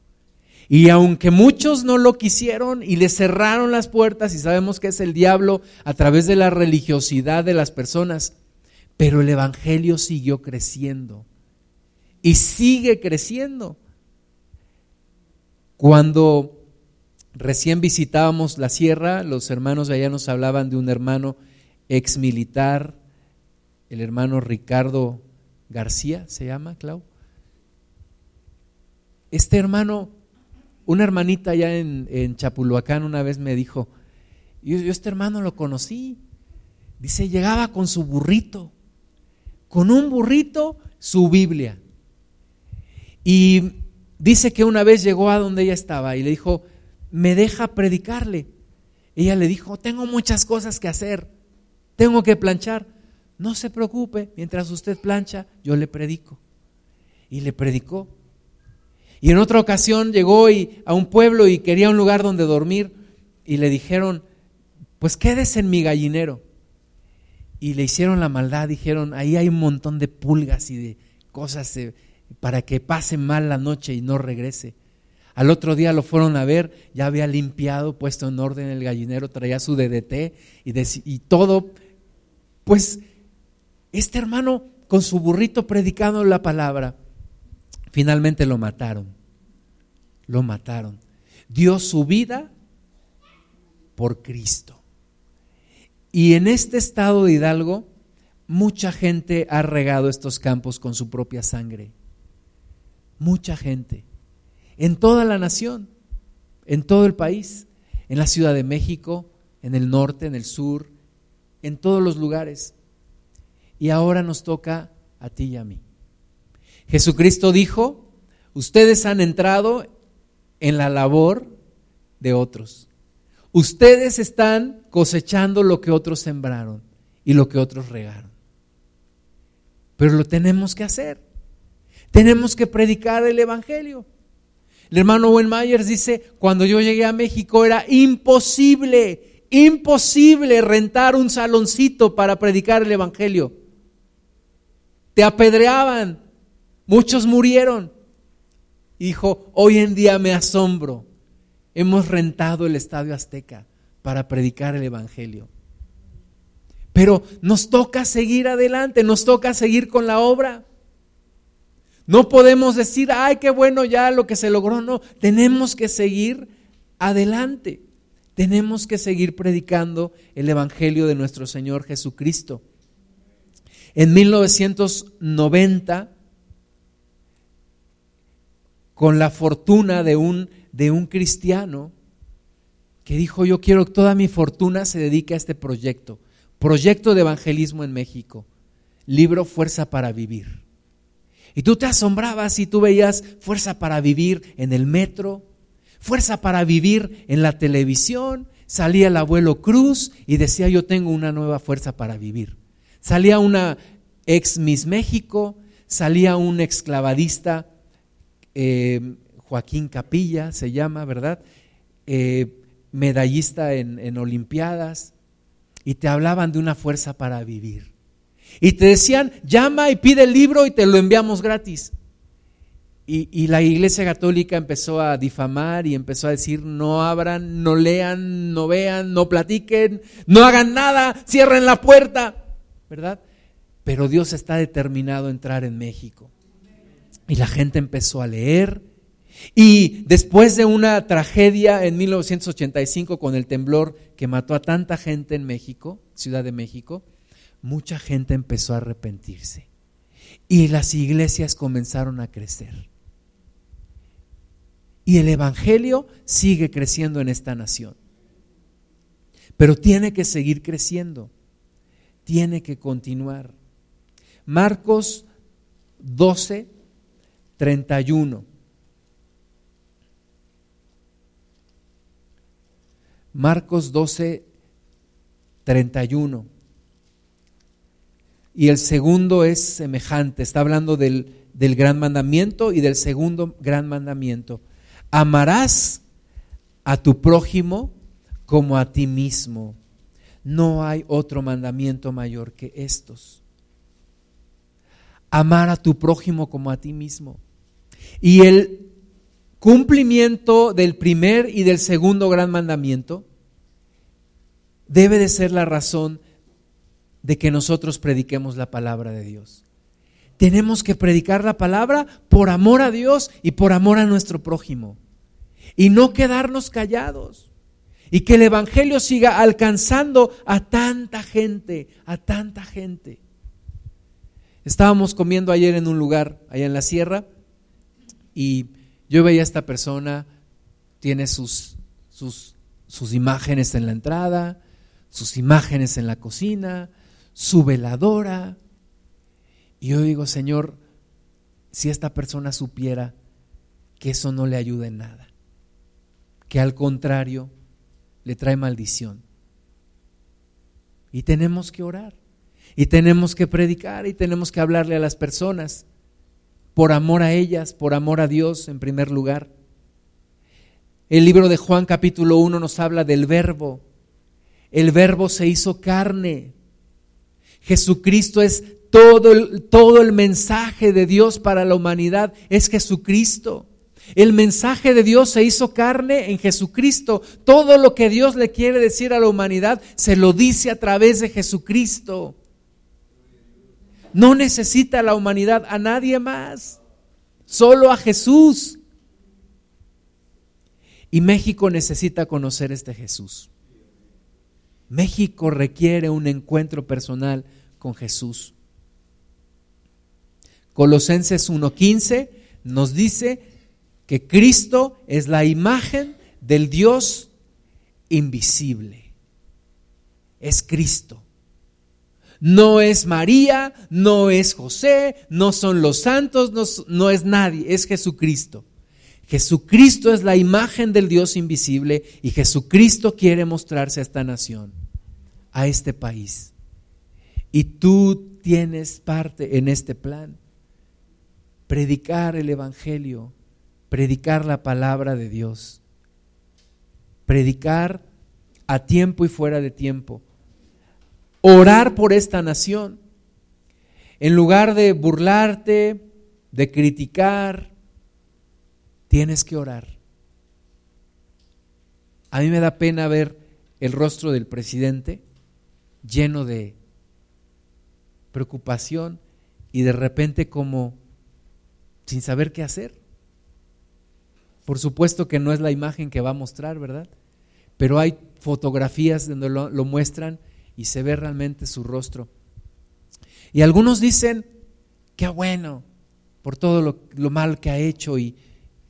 Y aunque muchos no lo quisieron y le cerraron las puertas, y sabemos que es el diablo a través de la religiosidad de las personas, pero el Evangelio siguió creciendo y sigue creciendo. Cuando recién visitábamos la sierra, los hermanos de allá nos hablaban de un hermano ex militar, el hermano Ricardo García se llama, Clau. Este hermano, una hermanita allá en, en Chapulhuacán una vez me dijo, yo, yo este hermano lo conocí. Dice, llegaba con su burrito, con un burrito, su Biblia. Y dice que una vez llegó a donde ella estaba y le dijo, me deja predicarle. Ella le dijo, tengo muchas cosas que hacer, tengo que planchar. No se preocupe, mientras usted plancha, yo le predico. Y le predicó. Y en otra ocasión llegó a un pueblo y quería un lugar donde dormir y le dijeron, pues quédese en mi gallinero. Y le hicieron la maldad, dijeron, ahí hay un montón de pulgas y de cosas para que pase mal la noche y no regrese. Al otro día lo fueron a ver, ya había limpiado, puesto en orden el gallinero, traía su DDT y, y todo, pues este hermano con su burrito predicando la palabra, finalmente lo mataron. Lo mataron. Dio su vida por Cristo. Y en este estado de Hidalgo, mucha gente ha regado estos campos con su propia sangre. Mucha gente. En toda la nación, en todo el país, en la Ciudad de México, en el norte, en el sur, en todos los lugares y ahora nos toca a ti y a mí. Jesucristo dijo, ustedes han entrado en la labor de otros. Ustedes están cosechando lo que otros sembraron y lo que otros regaron. Pero lo tenemos que hacer. Tenemos que predicar el Evangelio. El hermano Owen Myers dice, cuando yo llegué a México era imposible, imposible rentar un saloncito para predicar el Evangelio te apedreaban, muchos murieron. Dijo, hoy en día me asombro, hemos rentado el Estadio Azteca para predicar el Evangelio. Pero nos toca seguir adelante, nos toca seguir con la obra. No podemos decir, ay, qué bueno ya lo que se logró. No, tenemos que seguir adelante. Tenemos que seguir predicando el Evangelio de nuestro Señor Jesucristo. En 1990, con la fortuna de un, de un cristiano que dijo, yo quiero que toda mi fortuna se dedique a este proyecto, proyecto de evangelismo en México, libro Fuerza para Vivir. Y tú te asombrabas y tú veías Fuerza para Vivir en el metro, Fuerza para Vivir en la televisión, salía el abuelo Cruz y decía, yo tengo una nueva fuerza para vivir. Salía una ex Miss México, salía un exclavadista, eh, Joaquín Capilla se llama, ¿verdad? Eh, medallista en, en Olimpiadas, y te hablaban de una fuerza para vivir. Y te decían, llama y pide el libro y te lo enviamos gratis. y, la Iglesia Católica empezó a difamar y empezó a decir, no abran, no lean, no vean, no platiquen, no hagan nada, cierren la puerta, ¿verdad? Pero Dios está determinado a entrar en México. Y la gente empezó a leer. Y después de una tragedia en 1985 con el temblor que mató a tanta gente en México, Ciudad de México, mucha gente empezó a arrepentirse. Y las iglesias comenzaron a crecer. Y el Evangelio sigue creciendo en esta nación. Pero tiene que seguir creciendo. Tiene que continuar. Marcos 12, 31. Marcos 12, 31. Y el segundo es semejante. Está hablando del, del gran mandamiento y del segundo gran mandamiento amarás a tu prójimo como a ti mismo. No hay otro mandamiento mayor que estos. Amar a tu prójimo como a ti mismo. Y el cumplimiento del primer y del segundo gran mandamiento debe de ser la razón de que nosotros prediquemos la palabra de Dios. Tenemos que predicar la palabra por amor a Dios y por amor a nuestro prójimo. Y no quedarnos callados. Y que el Evangelio siga alcanzando a tanta gente, a tanta gente. Estábamos comiendo ayer en un lugar, allá en la sierra, y yo veía a esta persona, tiene sus, sus, sus imágenes en la entrada, sus imágenes en la cocina, su veladora, y yo digo, Señor, si esta persona supiera que eso no le ayuda en nada, que al contrario le trae maldición. Y tenemos que orar, y tenemos que predicar, y tenemos que hablarle a las personas, por amor a ellas, por amor a Dios en primer lugar. El libro de Juan capítulo 1 nos habla del verbo. El verbo se hizo carne. Jesucristo es todo el, todo el mensaje de Dios para la humanidad es Jesucristo. El mensaje de Dios se hizo carne en Jesucristo. Todo lo que Dios le quiere decir a la humanidad se lo dice a través de Jesucristo. No necesita la humanidad a nadie más, solo a Jesús. Y México necesita conocer este Jesús. México requiere un encuentro personal con Jesús. Colosenses 1.15 nos dice que Cristo es la imagen del Dios invisible. Es Cristo. No es María, no es José, no son los santos, no, es nadie, es Jesucristo. Jesucristo es la imagen del Dios invisible y Jesucristo quiere mostrarse a esta nación, a este país. Y tú tienes parte en este plan predicar el Evangelio, predicar la palabra de Dios, predicar a tiempo y fuera de tiempo, orar por esta nación, en lugar de burlarte, de criticar, tienes que orar. A mí me da pena ver el rostro del presidente lleno de preocupación y de repente como sin saber qué hacer. Por supuesto que no es la imagen que va a mostrar, ¿verdad? Pero hay fotografías donde lo, muestran y se ve realmente su rostro. Y algunos dicen, qué bueno, por todo lo, mal que ha hecho y,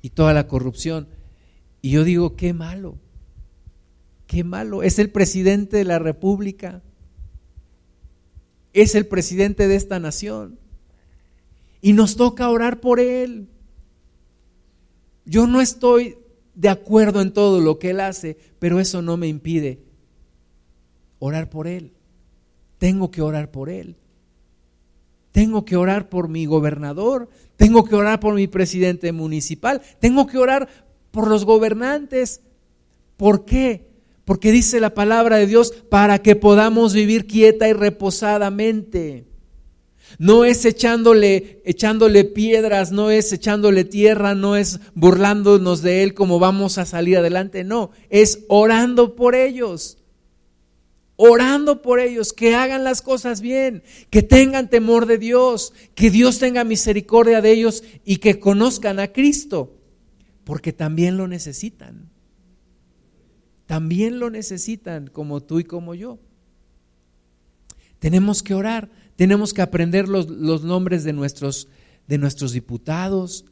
y toda la corrupción. Y yo digo, qué malo, qué malo. Es el presidente de la República, es el presidente de esta nación y nos toca orar por Él. Yo no estoy de acuerdo en todo lo que Él hace, pero eso no me impide orar por Él. Tengo que orar por Él. Tengo que orar por mi gobernador, tengo que orar por mi presidente municipal, tengo que orar por los gobernantes. ¿Por qué? Porque dice la palabra de Dios para que podamos vivir quieta y reposadamente. No es echándole, echándole piedras, no es echándole tierra, no es burlándonos de Él como vamos a salir adelante, no, es orando por ellos. Orando por ellos, que hagan las cosas bien, que tengan temor de Dios, que Dios tenga misericordia de ellos y que conozcan a Cristo, porque también lo necesitan. También lo necesitan como tú y como yo. Tenemos que orar tenemos que aprender los, nombres de nuestros, de nuestros diputados,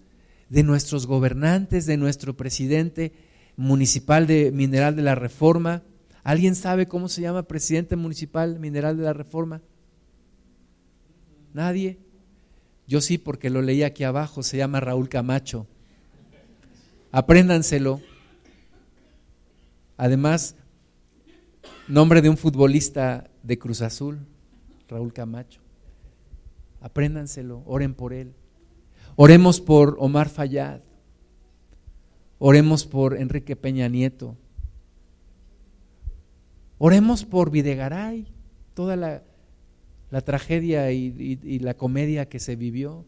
de nuestros gobernantes, de nuestro presidente municipal de Mineral de la Reforma. ¿Alguien sabe cómo se llama presidente municipal Mineral de la Reforma? ¿Nadie? Yo sí, porque lo leí aquí abajo, se llama Raúl Camacho. Apréndanselo. Además, nombre de un futbolista de Cruz Azul. Raúl Camacho. Apréndanselo, oren por él. Oremos por Omar Fayad. Oremos por Enrique Peña Nieto. Oremos por Videgaray, toda la, tragedia y, la comedia que se vivió.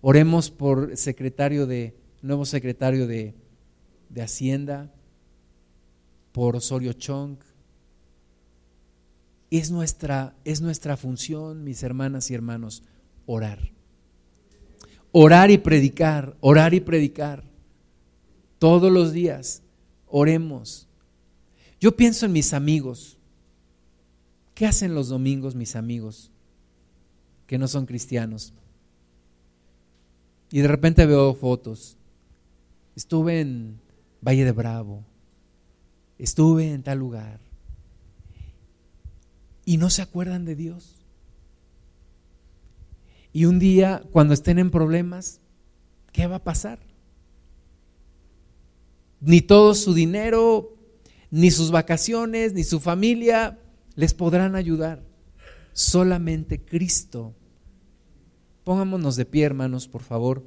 Oremos por secretario de, nuevo secretario de, de Hacienda, por Osorio Chong, es nuestra, es nuestra función, mis hermanas y hermanos, orar. Orar y predicar, orar y predicar. Todos los días, oremos. Yo pienso en mis amigos. ¿Qué hacen los domingos mis amigos que no son cristianos? Y de repente veo fotos. Estuve en Valle de Bravo. Estuve en tal lugar y no se acuerdan de Dios. Y un día, cuando estén en problemas, ¿qué va a pasar? Ni todo su dinero, ni sus vacaciones, ni su familia les podrán ayudar. Solamente Cristo. Pongámonos de pie, hermanos, por favor.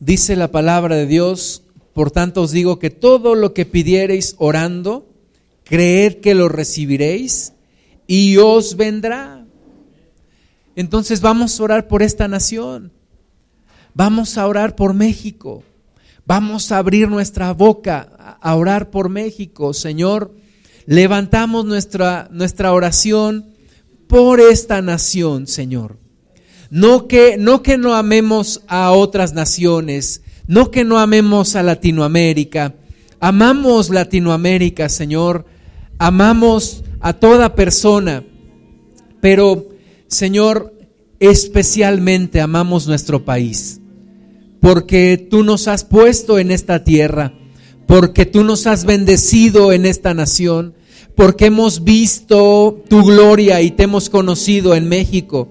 Dice la palabra de Dios, por tanto os digo que todo lo que pidiereis orando, creed que lo recibiréis y os vendrá. Entonces vamos a orar por esta nación. Vamos a orar por México. Vamos a abrir nuestra boca a orar por México. Señor, levantamos nuestra, nuestra oración por esta nación, Señor. No que, no que no amemos a otras naciones, no que no amemos a Latinoamérica. Amamos Latinoamérica, Señor amamos a toda persona, pero Señor, especialmente amamos nuestro país, porque tú nos has puesto en esta tierra, porque tú nos has bendecido en esta nación, porque hemos visto tu gloria y te hemos conocido en México,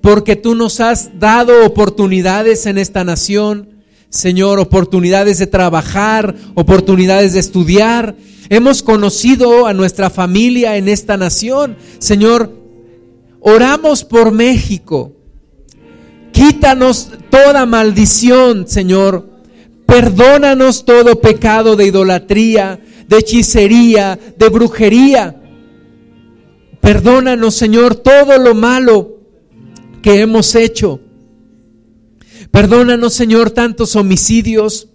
porque tú nos has dado oportunidades en esta nación, Señor, oportunidades de trabajar, oportunidades de estudiar, Hemos conocido a nuestra familia en esta nación. Señor, oramos por México. Quítanos toda maldición, Señor. Perdónanos todo pecado de idolatría, de hechicería, de brujería. Perdónanos, Señor, todo lo malo que hemos hecho. Perdónanos, Señor, tantos homicidios,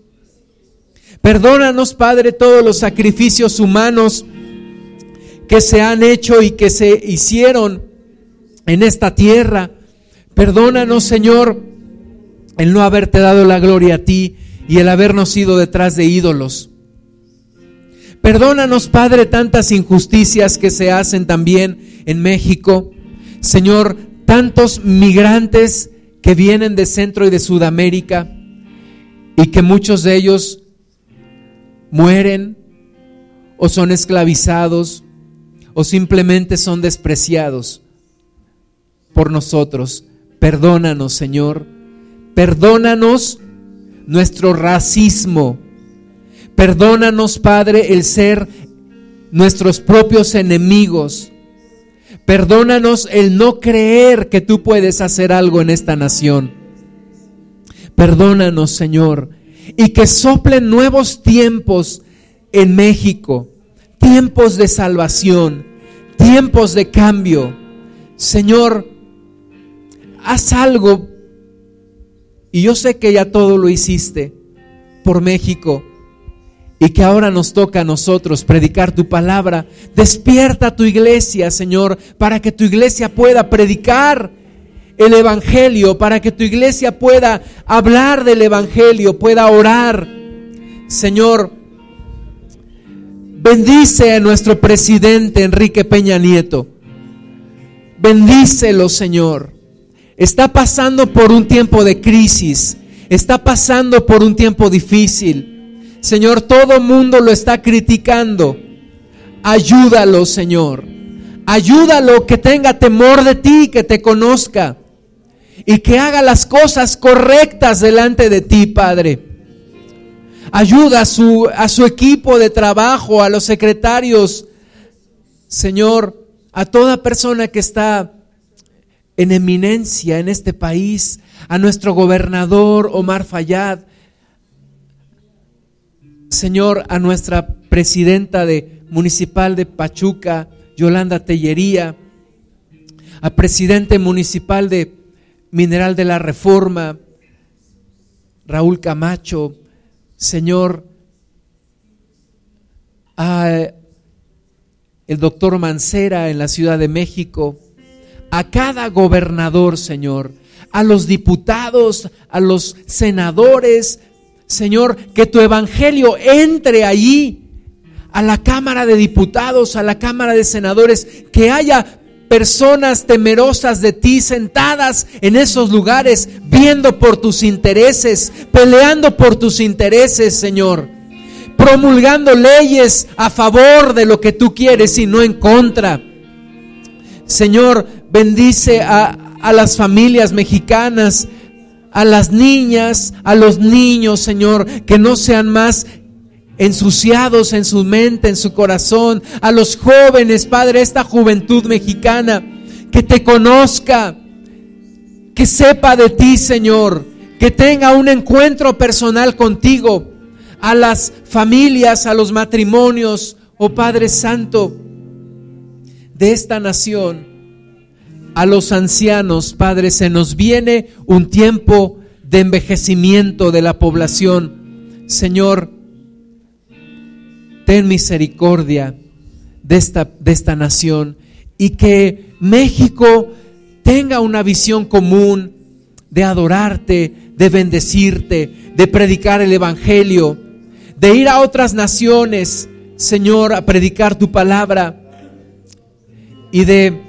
Perdónanos, Padre, todos los sacrificios humanos que se han hecho y que se hicieron en esta tierra. Perdónanos, Señor, el no haberte dado la gloria a ti y el habernos ido detrás de ídolos. Perdónanos, Padre, tantas injusticias que se hacen también en México. Señor, tantos migrantes que vienen de Centro y de Sudamérica y que muchos de ellos mueren o son esclavizados o simplemente son despreciados por nosotros. Perdónanos, Señor. Perdónanos nuestro racismo. Perdónanos, Padre, el ser nuestros propios enemigos. Perdónanos el no creer que tú puedes hacer algo en esta nación. Perdónanos, Señor, y que soplen nuevos tiempos en México, tiempos de salvación, tiempos de cambio. Señor, haz algo. Y yo sé que ya todo lo hiciste por México y que ahora nos toca a nosotros predicar tu palabra. Despierta tu iglesia, Señor, para que tu iglesia pueda predicar el Evangelio, para que tu iglesia pueda hablar del Evangelio, pueda orar. Señor, bendice a nuestro presidente Enrique Peña Nieto. Bendícelo, Señor. Está pasando por un tiempo de crisis, está pasando por un tiempo difícil. Señor, todo mundo lo está criticando. Ayúdalo, Señor. Ayúdalo que tenga temor de ti, que te conozca y que haga las cosas correctas delante de ti, Padre. Ayuda a su, a su equipo de trabajo, a los secretarios, Señor, a toda persona que está en eminencia en este país, a nuestro gobernador Omar Fayad, Señor, a nuestra presidenta de municipal de Pachuca, Yolanda Tellería, a presidente municipal de Mineral de la Reforma, Raúl Camacho, Señor, a el doctor Mancera en la Ciudad de México, a cada gobernador, Señor, a los diputados, a los senadores, Señor, que tu evangelio entre allí, a la Cámara de Diputados, a la Cámara de Senadores, que haya personas temerosas de ti sentadas en esos lugares, viendo por tus intereses, peleando por tus intereses, Señor, promulgando leyes a favor de lo que tú quieres y no en contra. Señor, bendice a, a las familias mexicanas a las niñas, a los niños, Señor, que no sean más ensuciados en su mente, en su corazón, a los jóvenes, Padre, esta juventud mexicana, que te conozca, que sepa de ti, Señor, que tenga un encuentro personal contigo, a las familias, a los matrimonios, oh Padre Santo, de esta nación a los ancianos, Padre, se nos viene un tiempo de envejecimiento de la población. Señor, ten misericordia de esta, de esta nación y que México tenga una visión común de adorarte, de bendecirte, de predicar el Evangelio, de ir a otras naciones, Señor, a predicar tu palabra y de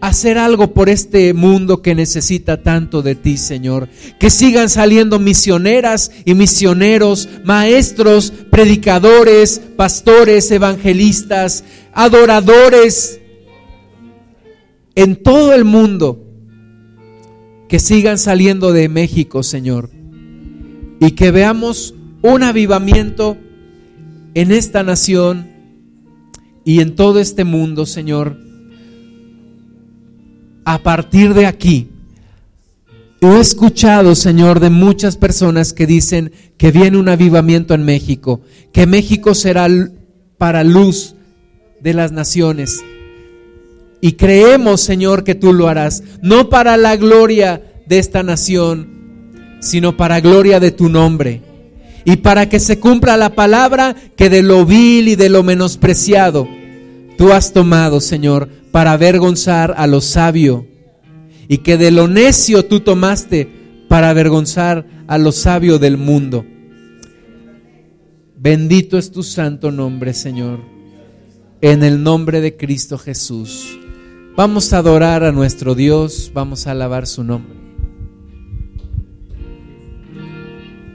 hacer algo por este mundo que necesita tanto de ti, Señor. Que sigan saliendo misioneras y misioneros, maestros, predicadores, pastores, evangelistas, adoradores en todo el mundo. Que sigan saliendo de México, Señor. Y que veamos un avivamiento en esta nación y en todo este mundo, Señor a partir de aquí, he escuchado, Señor, de muchas personas que dicen que viene un avivamiento en México, que México será para luz de las naciones. Y creemos, Señor, que tú lo harás, no para la gloria de esta nación, sino para gloria de tu nombre. Y para que se cumpla la palabra que de lo vil y de lo menospreciado tú has tomado, Señor, para avergonzar a lo sabio y que de lo necio tú tomaste para avergonzar a lo sabio del mundo. Bendito es tu santo nombre, Señor, en el nombre de Cristo Jesús. Vamos a adorar a nuestro Dios, vamos a alabar su nombre.